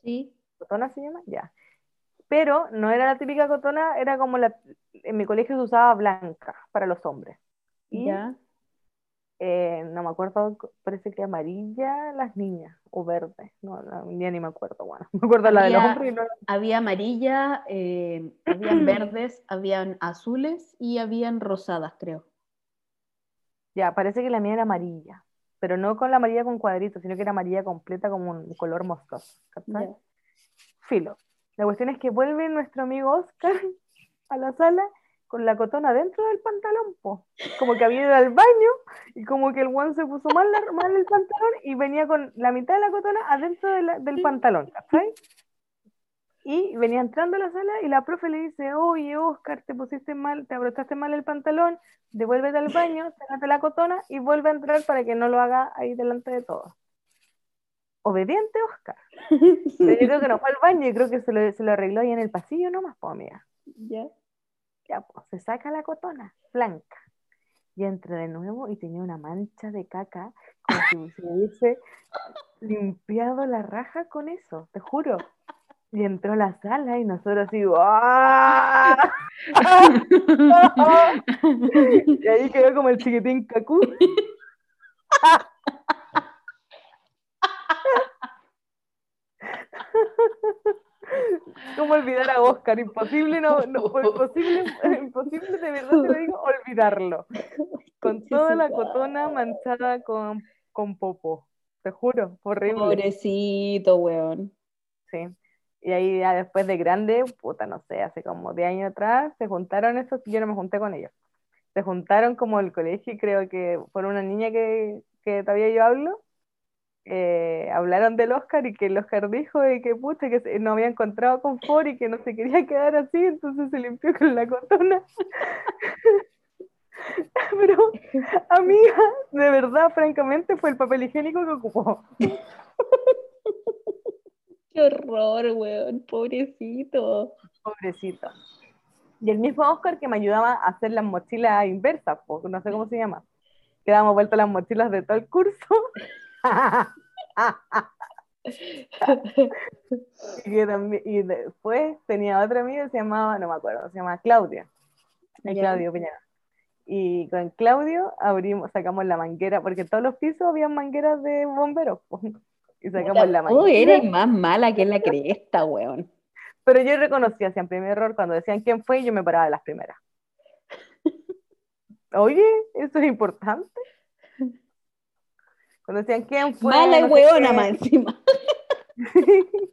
[SPEAKER 1] Sí.
[SPEAKER 2] ¿Cotona se llama? Ya. Pero no era la típica cotona, era como la. En mi colegio se usaba blanca para los hombres. Y
[SPEAKER 1] Ya.
[SPEAKER 2] eh, no me acuerdo, parece que amarilla las niñas, o verde. No, ya ni me acuerdo, bueno. <laughs> Me acuerdo la de los
[SPEAKER 1] Había-
[SPEAKER 2] hombres y no.
[SPEAKER 1] Había amarilla, eh, habían <clears throat> verdes, habían azules y habían rosadas, creo.
[SPEAKER 2] Ya, parece que la mía era amarilla. Pero no con la amarilla con cuadritos, sino que era amarilla completa como un color mostoso.
[SPEAKER 1] Ya.
[SPEAKER 2] Filo. La cuestión es que vuelve nuestro amigo Oscar a la sala con la cotona dentro del pantalón, po. Como que había ido al baño y como que el guan se puso mal, la- mal el pantalón y venía con la mitad de la cotona adentro de la- del pantalón, ¿cachai? Y venía entrando a la sala y la profe le dice, oye Oscar, te pusiste mal, te abrochaste mal el pantalón, devuélvete al baño, sácate la cotona y vuelve a entrar para que no lo haga ahí delante de todos. Obediente Oscar. Pero yo creo que no fue al baño, yo creo que se lo, se lo arregló ahí en el pasillo nomás, pues amiga.
[SPEAKER 1] Ya.
[SPEAKER 2] Ya, pues, se saca la cotona blanca y entra de nuevo y tenía una mancha de caca, como si se hubiese limpiado la raja con eso, te juro. Y entró a la sala y nosotros así, ¡ah! <laughs> Y ahí quedó como el chiquitín cacú. ¿Cómo olvidar a Oscar? Imposible, no, no, imposible, imposible de verdad te lo digo, olvidarlo. Con toda la cotona manchada con, con popo. Te juro, horrible.
[SPEAKER 1] Pobrecito, weón.
[SPEAKER 2] Sí. Y ahí ya después de grande, puta, no sé, hace como 10 años atrás, se juntaron esos, yo no me junté con ellos. Se juntaron como el colegio y creo que por una niña que, que todavía yo hablo, eh, hablaron del Oscar y que el Oscar dijo de que puta, que no había encontrado confort y que no se quería quedar así, entonces se limpió con la cotona. <laughs> Pero, amiga, de verdad, francamente, fue el papel higiénico que ocupó. <laughs>
[SPEAKER 1] Qué horror, weón. Pobrecito.
[SPEAKER 2] Pobrecito. Y el mismo Oscar que me ayudaba a hacer las mochilas inversas, po, no sé cómo se llama. Que damos vuelta las mochilas de todo el curso. <laughs> y, que también- y después tenía otra amiga que se llamaba, no me acuerdo, se llamaba Claudia. El. Claudio Piñera. Y con Claudio abrimos, sacamos la manguera, porque en todos los pisos había mangueras de bomberos. Y sacamos la manguera.
[SPEAKER 1] eres más mala que la cresta, weón.
[SPEAKER 2] Pero yo reconocía siempre mi error cuando decían quién fue y yo me paraba de las primeras. Oye, eso es importante. Cuando decían quién fue.
[SPEAKER 1] Mala y
[SPEAKER 2] no sé
[SPEAKER 1] weona más encima. <laughs> <laughs>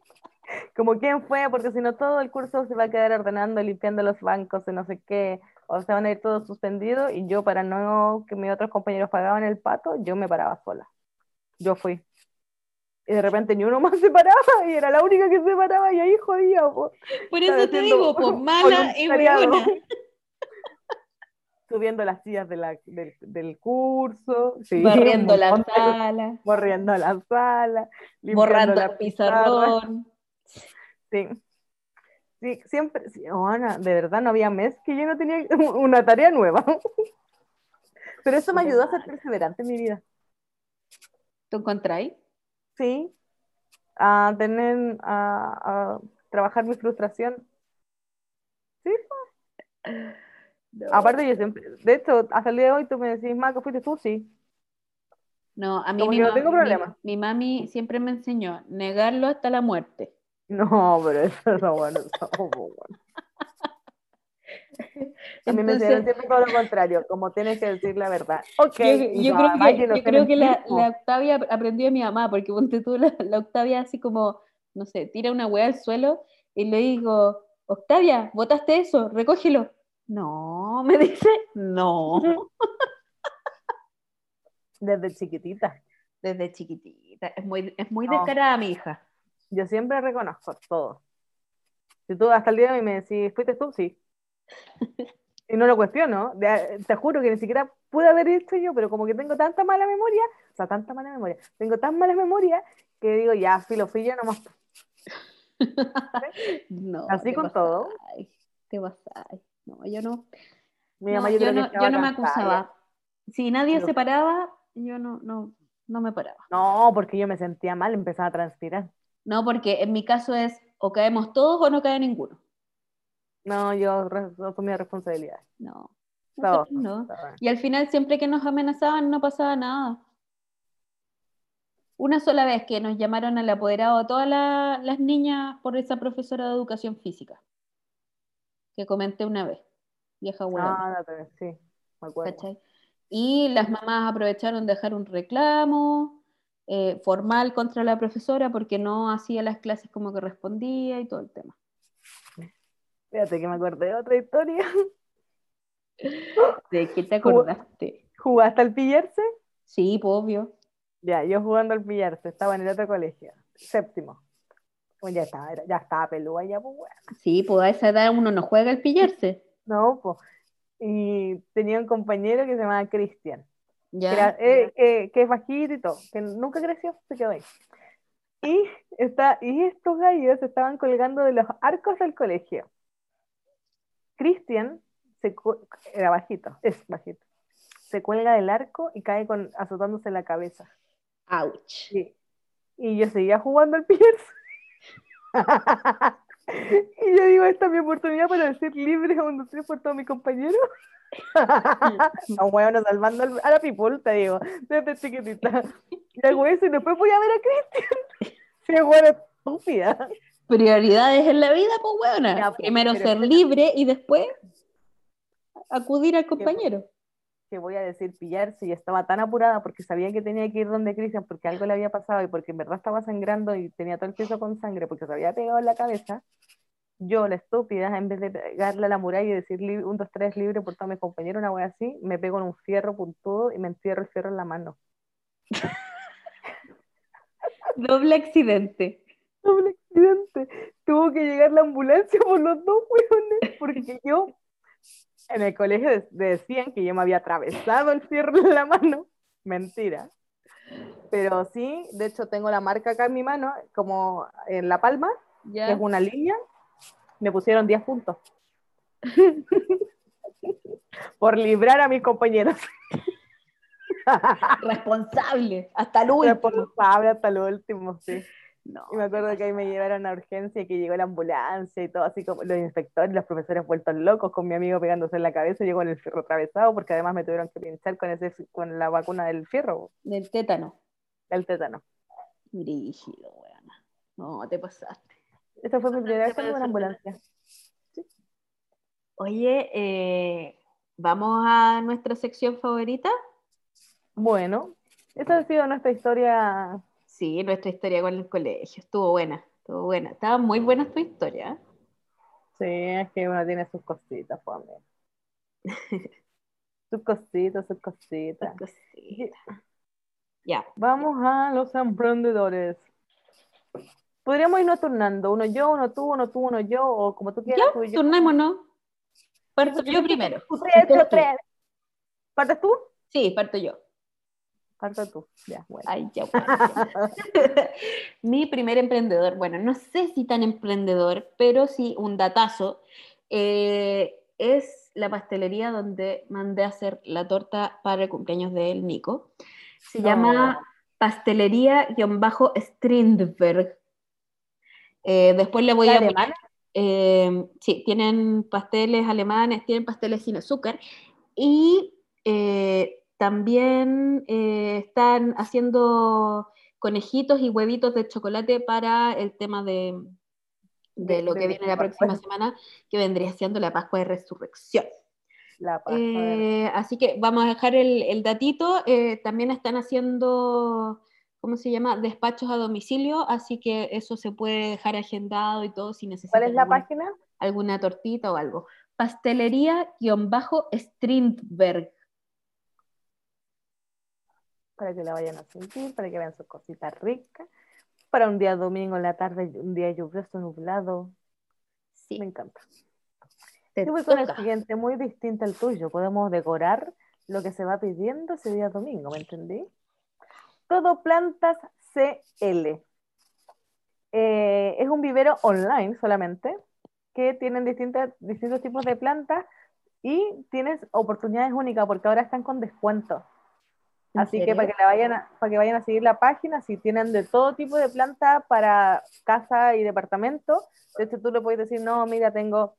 [SPEAKER 2] Como quién fue, porque si no todo el curso se va a quedar ordenando, limpiando los bancos y no sé qué, o se van a ir todos suspendidos y yo para no que mis otros compañeros pagaban el pato, yo me paraba sola. Yo fui. Y de repente ni uno más se paraba y era la única que se paraba y ahí jodía. po.
[SPEAKER 1] Por
[SPEAKER 2] Estaba
[SPEAKER 1] eso te digo, pues <laughs> mala y weona. <laughs>
[SPEAKER 2] Subiendo las sillas de la- del, del curso, sí,
[SPEAKER 1] Barriendo la
[SPEAKER 2] montón
[SPEAKER 1] sala,
[SPEAKER 2] barriendo la sala,
[SPEAKER 1] borrando
[SPEAKER 2] la
[SPEAKER 1] el pizarrón.
[SPEAKER 2] Sí. Sí, siempre, sí, oh, Ana, de verdad no había mes que yo no tenía <laughs> una tarea nueva. Pero eso me ayudó a ser perseverante en mi vida.
[SPEAKER 1] ¿Tú encontráis?
[SPEAKER 2] Sí. A tener, a, a trabajar mi frustración. Sí, aparte yo siempre, de hecho, hasta el día de hoy tú me decís, Maca, fuiste tú, sí.
[SPEAKER 1] No, a mí
[SPEAKER 2] Como
[SPEAKER 1] mi,
[SPEAKER 2] no tengo problema.
[SPEAKER 1] mi mami siempre me enseñó negarlo hasta la muerte.
[SPEAKER 2] No, pero eso no bueno, eso no bueno. <laughs> A mí me enseñaron siempre todo lo contrario, como tienes que decir la verdad. Ok,
[SPEAKER 1] Yo, creo que,
[SPEAKER 2] no
[SPEAKER 1] yo
[SPEAKER 2] sé
[SPEAKER 1] creo que la, la Octavia ap- aprendió de mi mamá, porque ponte tú, la, la Octavia así como, no sé, tira una hueá al suelo y le digo, Octavia, botaste eso, recógelo. No, me <laughs> dice, no.
[SPEAKER 2] Desde chiquitita.
[SPEAKER 1] Desde chiquitita, es muy, es muy
[SPEAKER 2] No.
[SPEAKER 1] descarada mi hija.
[SPEAKER 2] Yo siempre reconozco todo. Si tú hasta el día de hoy me decís, ¿fuiste tú? Sí. Y no lo cuestiono. de- te juro que ni siquiera pude haber hecho yo, pero como que tengo tanta mala memoria, o sea, tanta mala memoria, tengo tan mala memoria que digo, ya, filo, fui yo nomás. <laughs>
[SPEAKER 1] No,
[SPEAKER 2] Así con todo.
[SPEAKER 1] pasáis, Te pasáis. No, yo no.
[SPEAKER 2] Mi
[SPEAKER 1] no,
[SPEAKER 2] mamá yo
[SPEAKER 1] no, yo no me acusaba. si nadie se paraba, yo no, no, no me paraba.
[SPEAKER 2] No, porque yo me sentía mal, empezaba a transpirar.
[SPEAKER 1] No, porque en mi caso es o caemos todos o no cae ninguno.
[SPEAKER 2] No, yo asumí la responsabilidad.
[SPEAKER 1] No. No. Y al final, siempre que nos amenazaban, no pasaba nada. Una sola vez que nos llamaron al apoderado a todas la- las niñas por esa profesora de educación física, que comenté una vez, vieja hueá.
[SPEAKER 2] Ah, date, sí, me acuerdo.
[SPEAKER 1] ¿cachai? Y las mamás aprovecharon de dejar un reclamo eh, formal contra la profesora porque no hacía las clases como correspondía y todo el tema.
[SPEAKER 2] Fíjate que me acordé de otra historia.
[SPEAKER 1] ¿De qué te acordaste?
[SPEAKER 2] ¿Jugaste al pillarse?
[SPEAKER 1] Sí, pues, obvio.
[SPEAKER 2] Ya, yo jugando al pillarse, estaba en el otro colegio, séptimo. Pues ya estaba, ya estaba pelúa ya, pues bueno.
[SPEAKER 1] Sí, pues a esa edad uno no juega al pillarse. <laughs>
[SPEAKER 2] No, pues. Y tenía un compañero que se llamaba Cristian, que,
[SPEAKER 1] Ya.
[SPEAKER 2] era- eh, que- que es bajito y todo, que nunca creció, se quedó ahí. Y, está, y estos gallos se estaban colgando de los arcos del colegio. Cristian se era bajito, es bajito. Se cuelga del arco y cae con, azotándose la cabeza.
[SPEAKER 1] Ouch.
[SPEAKER 2] Y, y yo seguía jugando al Pierce. <laughs> y yo digo, esta es mi oportunidad para decir libre a un tres por todos mis compañeros. <laughs> no, bueno, salvando al- a la people, te digo, desde chiquitita. Y hago eso y después voy a ver a Cristian. <laughs> Sí, bueno, estúpida.
[SPEAKER 1] Prioridades en la vida, pues buena.
[SPEAKER 2] Ya, pues,
[SPEAKER 1] Primero ser libre y después acudir al compañero.
[SPEAKER 2] Que voy a decir pillarse y estaba tan apurada porque sabía que tenía que ir donde Cristian porque algo le había pasado y porque en verdad estaba sangrando y tenía todo el piso con sangre porque se había pegado en la cabeza. Yo, la estúpida, en vez de pegarle a la muralla y decir un, dos, tres libre por todos mis compañeros, una wea así, me pego en un fierro puntudo y me encierro el fierro en la mano. <laughs>
[SPEAKER 1] Doble accidente. <laughs>
[SPEAKER 2] Doble accidente. Tuvo que llegar la ambulancia por los dos hueones, porque yo en el colegio de- decían que yo me había atravesado el fierro en la mano. Mentira. Pero sí, de hecho tengo la marca acá en mi mano, como en la palma, que es una línea. Me pusieron 10 puntos. <laughs> por librar a mis compañeros.
[SPEAKER 1] Responsable. Hasta el último.
[SPEAKER 2] Responsable hasta lo último, sí.
[SPEAKER 1] No.
[SPEAKER 2] Y me acuerdo que ahí me llevaron a urgencia y que llegó la ambulancia y todo, así como los inspectores, los profesores vueltos locos, con mi amigo pegándose en la cabeza, llegó con el fierro atravesado, porque además me tuvieron que pinchar con, ese, con la vacuna del fierro,
[SPEAKER 1] Del tétano.
[SPEAKER 2] del tétano.
[SPEAKER 1] Brígido, weona. No, te pasaste.
[SPEAKER 2] Esa fue mi primera vez en una ambulancia.
[SPEAKER 1] Oye, eh, vamos a nuestra sección favorita.
[SPEAKER 2] Bueno, esa ha sido nuestra historia.
[SPEAKER 1] Sí, nuestra historia con el colegio. Estuvo buena, estuvo buena. Estaba muy buena tu historia. ¿eh?
[SPEAKER 2] Sí, es que uno tiene sus cositas, pues, <laughs> sus cositas, sus cositas.
[SPEAKER 1] Cosita. Ya.
[SPEAKER 2] Vamos a los emprendedores. Podríamos irnos turnando, uno yo, uno tú, uno tú, uno yo, o como tú quieras.
[SPEAKER 1] Ya,
[SPEAKER 2] tú y yo.
[SPEAKER 1] turnémonos. Parto yo primero.
[SPEAKER 2] Tú tres,
[SPEAKER 1] tú.
[SPEAKER 2] tres. ¿Partes tú?
[SPEAKER 1] Sí, parto yo.
[SPEAKER 2] Parto tú. Ya, bueno.
[SPEAKER 1] Ay, ya, bueno, ya. <laughs> Mi primer emprendedor, bueno, no sé si tan emprendedor, pero sí un datazo, eh, es la pastelería donde mandé a hacer la torta para el cumpleaños de él, Nico. Se
[SPEAKER 2] No.
[SPEAKER 1] llama Pastelería-Strindberg. Eh, después le voy a...
[SPEAKER 2] alemana?
[SPEAKER 1] Eh, sí, tienen pasteles alemanes, tienen pasteles sin azúcar y eh, también eh, están haciendo conejitos y huevitos de chocolate para el tema de, lo
[SPEAKER 2] de-
[SPEAKER 1] que viene la próxima semana, que vendría siendo la Pascua de Resurrección.
[SPEAKER 2] La
[SPEAKER 1] Eh, así que vamos a dejar el, el datito. eh, también están haciendo, ¿cómo se llama? Despachos a domicilio, así que eso se puede dejar agendado y todo si necesitan
[SPEAKER 2] ¿Cuál es la
[SPEAKER 1] alguna,
[SPEAKER 2] página?
[SPEAKER 1] alguna tortita o algo. Pastelería-Strindberg.
[SPEAKER 2] Para que la vayan a sentir, para que vean sus cositas ricas. Para un día domingo en la tarde, un día lluvioso, nublado.
[SPEAKER 1] Sí,
[SPEAKER 2] Me encanta.
[SPEAKER 1] te
[SPEAKER 2] Yo voy con el siguiente, muy distinto al tuyo. Podemos decorar lo que se va pidiendo ese día domingo, ¿me entendí? Todo Plantas CL. Eh, es un vivero online solamente, que tienen distintas, distintos tipos de plantas y tienes oportunidades únicas porque ahora están con descuento. Así que para que, vayan a, para que vayan a seguir la página, si tienen de todo tipo de planta para casa y departamento, de hecho tú le puedes decir, no, mira, tengo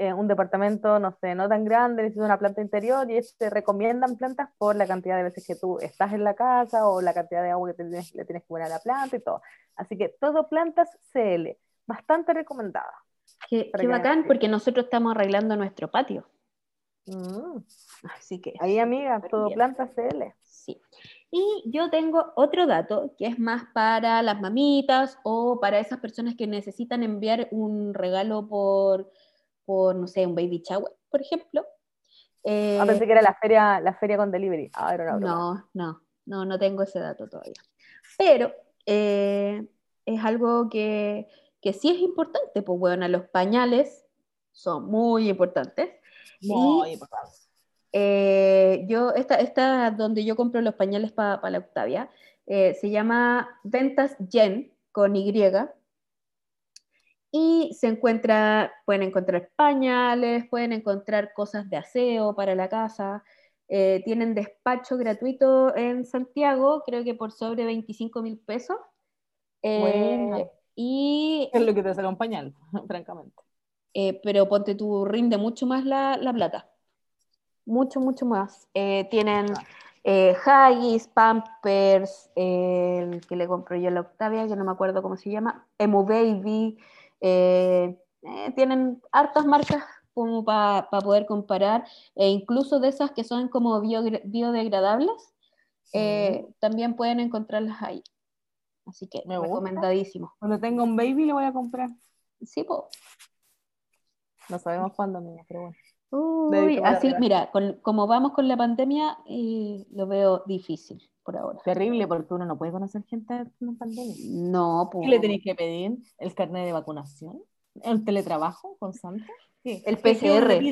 [SPEAKER 2] eh, un departamento, no sé, no tan grande, necesito una planta interior y te recomiendan plantas por la cantidad de veces que tú estás en la casa o la cantidad de agua que tienes, le tienes que poner a la planta y todo. Así que todo plantas CL, bastante recomendada.
[SPEAKER 1] Qué, qué bacán, porque nosotros estamos arreglando nuestro patio.
[SPEAKER 2] Mm. Así que. Ahí, amiga, todo plantas CL.
[SPEAKER 1] Sí. Y yo tengo otro dato que es más para las mamitas o para esas personas que necesitan enviar un regalo por, por no sé, un baby shower, por ejemplo.
[SPEAKER 2] Eh, ah, pensé que era la feria, la feria con delivery. Ah,
[SPEAKER 1] no, no, no, no tengo ese dato todavía. Pero eh, es algo que, que, sí es importante, pues bueno, los pañales son muy importantes.
[SPEAKER 2] Muy importantes.
[SPEAKER 1] Eh, yo, esta, esta donde yo compro los pañales para la Octavia, eh, se llama Ventas Gen con Y. Y se encuentra, pueden encontrar pañales, pueden encontrar cosas de aseo para la casa. Eh, tienen despacho gratuito en Santiago, creo que por sobre 25 mil pesos.
[SPEAKER 2] Y, es lo que te sale un pañal, <laughs> francamente.
[SPEAKER 1] pero ponte tu rinde mucho más la, la plata mucho, mucho más. Eh, tienen eh, Haggis, Pampers, el que le compró yo a la Octavia, que no me acuerdo cómo se llama, Emu Baby, eh, eh, tienen hartas marcas como para poder comparar, e incluso de esas que son como biodegradables, también pueden encontrarlas ahí. Así que me recomendadísimo.
[SPEAKER 2] Cuando tenga un baby le voy a comprar.
[SPEAKER 1] Sí, pues.
[SPEAKER 2] No sabemos cuándo, niña, pero bueno.
[SPEAKER 1] Uy, así, mira, como vamos con la pandemia, eh, lo veo difícil por ahora.
[SPEAKER 2] Terrible, porque uno no puede conocer gente en pandemia.
[SPEAKER 1] No,
[SPEAKER 2] pues. ¿Qué le tenéis que pedir? ¿El carnet de vacunación? ¿El teletrabajo constante?
[SPEAKER 1] Sí. El PCR.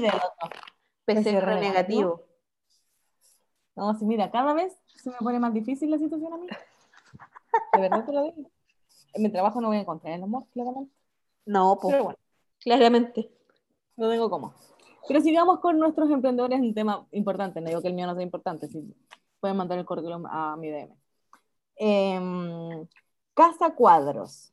[SPEAKER 1] PCR, negativo.
[SPEAKER 2] No, sí, mira, cada vez se me pone más difícil la situación a mí. De verdad te lo digo. En mi trabajo no voy a encontrar el amor, claramente.
[SPEAKER 1] No, pues. bueno. Claramente.
[SPEAKER 2] No tengo cómo. Pero sigamos con nuestros emprendedores, un tema importante, no digo que el mío no sea importante, si pueden mandar el currículum a mi DM. Em, Casa Cuadros.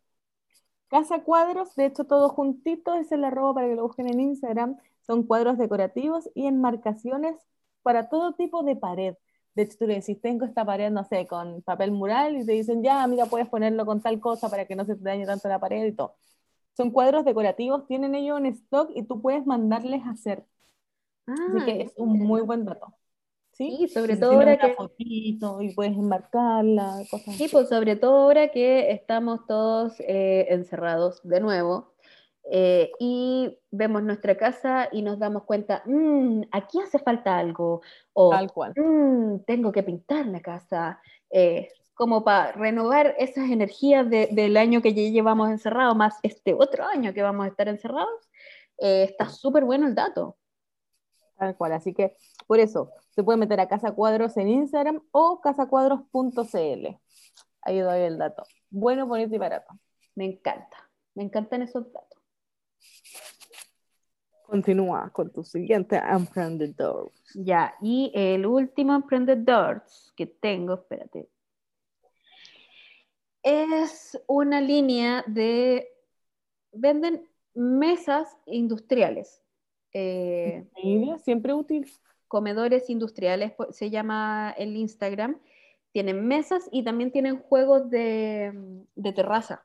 [SPEAKER 2] Casa Cuadros, de hecho todo juntito, es el arroba para que lo busquen en Instagram, son cuadros decorativos y enmarcaciones para todo tipo de pared. De hecho, tú le decís, tengo esta pared, no sé, con papel mural, y te dicen, ya, mira, puedes ponerlo con tal cosa para que no se te dañe tanto la pared y todo. Son cuadros decorativos, tienen ellos en stock y tú puedes mandarles a hacer. Así que ah, es un muy buen dato.
[SPEAKER 1] Sí, sobre todo ahora que...
[SPEAKER 2] Fotito y puedes enmarcarla, cosas
[SPEAKER 1] Sí, pues sobre todo ahora que estamos todos eh, encerrados de nuevo eh, y vemos nuestra casa y nos damos cuenta, mmm, aquí hace falta algo, o
[SPEAKER 2] Tal cual.
[SPEAKER 1] Mmm, tengo que pintar la casa, eh, como para renovar esas energías del año que ya llevamos encerrado, más este otro año que vamos a estar encerrados, eh, está súper bueno el dato.
[SPEAKER 2] Tal cual, así que por eso se puede meter a Casa Cuadros en Instagram o casacuadros.cl. Ahí doy el dato. Bueno, bonito y barato.
[SPEAKER 1] Me encanta, me encantan esos datos.
[SPEAKER 2] Continúa con tu siguiente emprendedor.
[SPEAKER 1] Ya, y el último emprendedor que tengo, espérate, es una línea de, venden mesas industriales.
[SPEAKER 2] Eh, siempre útil.
[SPEAKER 1] Comedores industriales, se llama el Instagram. Tienen mesas y también tienen juegos de, terraza.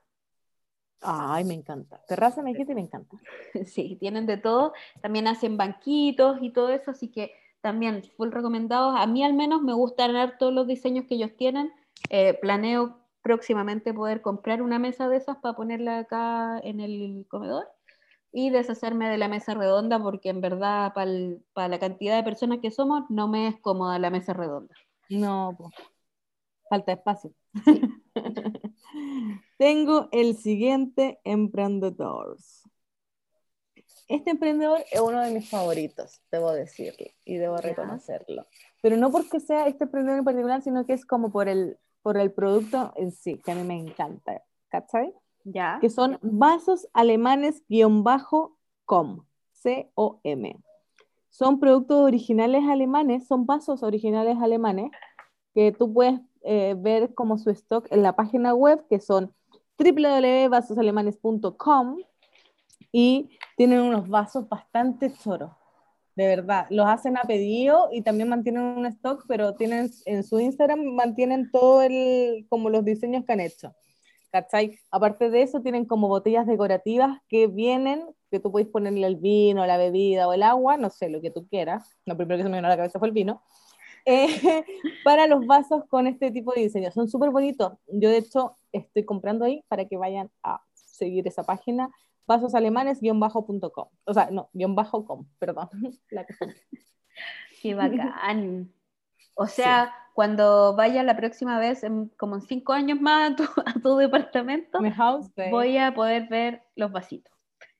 [SPEAKER 2] Ay, me encanta. Terraza me dijiste me encanta. <laughs>
[SPEAKER 1] Sí, tienen de todo. También hacen banquitos y todo eso, así que también full recomendados. A mí al menos me gustan todos los diseños que ellos tienen. Eh, planeo próximamente poder comprar una mesa de esas para ponerla acá en el comedor y deshacerme de la mesa redonda porque en verdad para la cantidad de personas que somos no me es cómoda la mesa redonda.
[SPEAKER 2] No, falta espacio. <laughs> Tengo el siguiente emprendedor. Este emprendedor es uno de mis favoritos, debo decirlo, y debo reconocerlo. Pero no porque sea este emprendedor en particular, sino que es como por el, por el producto en sí, que a mí me encanta. ¿Cachai?
[SPEAKER 1] Ya.
[SPEAKER 2] Que son vasos alemanes-com, C-O-M. son productos originales alemanes, son vasos originales alemanes, que tú puedes eh, ver como su stock en la página web, que son www.vasosalemanes.com y tienen unos vasos bastante choros, de verdad. Los hacen a pedido y también mantienen un stock, pero tienen en su Instagram mantienen todo el como los diseños que han hecho. ¿Cachai? Aparte de eso, tienen como botellas decorativas que vienen, que tú puedes ponerle el vino, la bebida o el agua, no sé, lo que tú quieras. Lo primero que se me vino a la cabeza fue el vino. <laughs> Eh, para los vasos con este tipo de diseño. Son súper bonitos. Yo, de hecho, estoy comprando ahí para que vayan a seguir esa página, vasosalemanes-com. O sea, no, guion bajo com, perdón. <laughs> La
[SPEAKER 1] Qué bacán. O sea, cuando vaya la próxima vez, como en cinco años más, a tu, departamento, voy a poder ver los vasitos.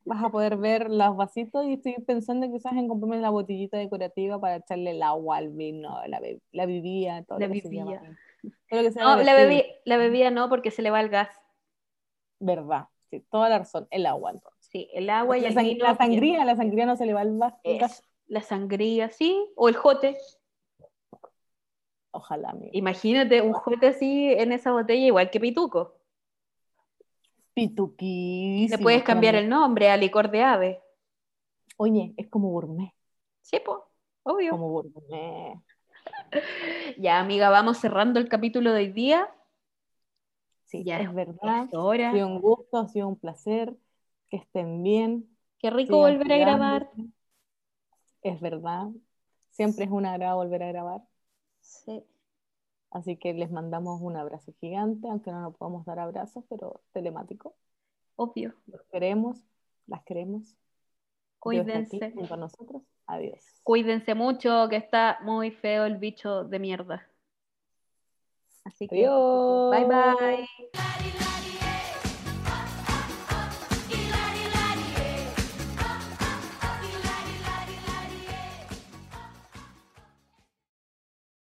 [SPEAKER 2] Vas a poder ver los vasitos y estoy pensando quizás en comprarme la botellita decorativa para echarle el agua, al vino, la, la bebida, todo
[SPEAKER 1] la bebida. no, la, bebida, la bebida no, porque se le va el gas.
[SPEAKER 2] Verdad, sí, toda la razón, el agua entonces.
[SPEAKER 1] Sí, el agua y
[SPEAKER 2] la
[SPEAKER 1] el vino.
[SPEAKER 2] La sangría, la sangría no se le va el gas.
[SPEAKER 1] La sangría, sí, o el jote.
[SPEAKER 2] Ojalá.
[SPEAKER 1] Imagínate un jote así en esa botella, igual que pituco.
[SPEAKER 2] Pituquísimo.
[SPEAKER 1] Le puedes cambiar el nombre a licor de ave.
[SPEAKER 2] Oye, es como gourmet.
[SPEAKER 1] Sí, pues, obvio.
[SPEAKER 2] Como gourmet. <laughs>
[SPEAKER 1] ya, amiga, vamos cerrando el capítulo de hoy día.
[SPEAKER 2] Sí, ya es verdad. Ha sido un gusto, ha sido un placer. Que estén bien.
[SPEAKER 1] Qué rico volver a grabar.
[SPEAKER 2] Es verdad. Siempre es un agrado volver a grabar.
[SPEAKER 1] Sí.
[SPEAKER 2] Así que les mandamos un abrazo gigante, aunque no nos podamos dar abrazos, pero telemático.
[SPEAKER 1] Obvio.
[SPEAKER 2] Los queremos, las queremos.
[SPEAKER 1] Cuídense.
[SPEAKER 2] Junto a nosotros. Adiós.
[SPEAKER 1] Cuídense mucho, que está muy feo el bicho de mierda. Así que,
[SPEAKER 2] Adiós.
[SPEAKER 1] bye bye.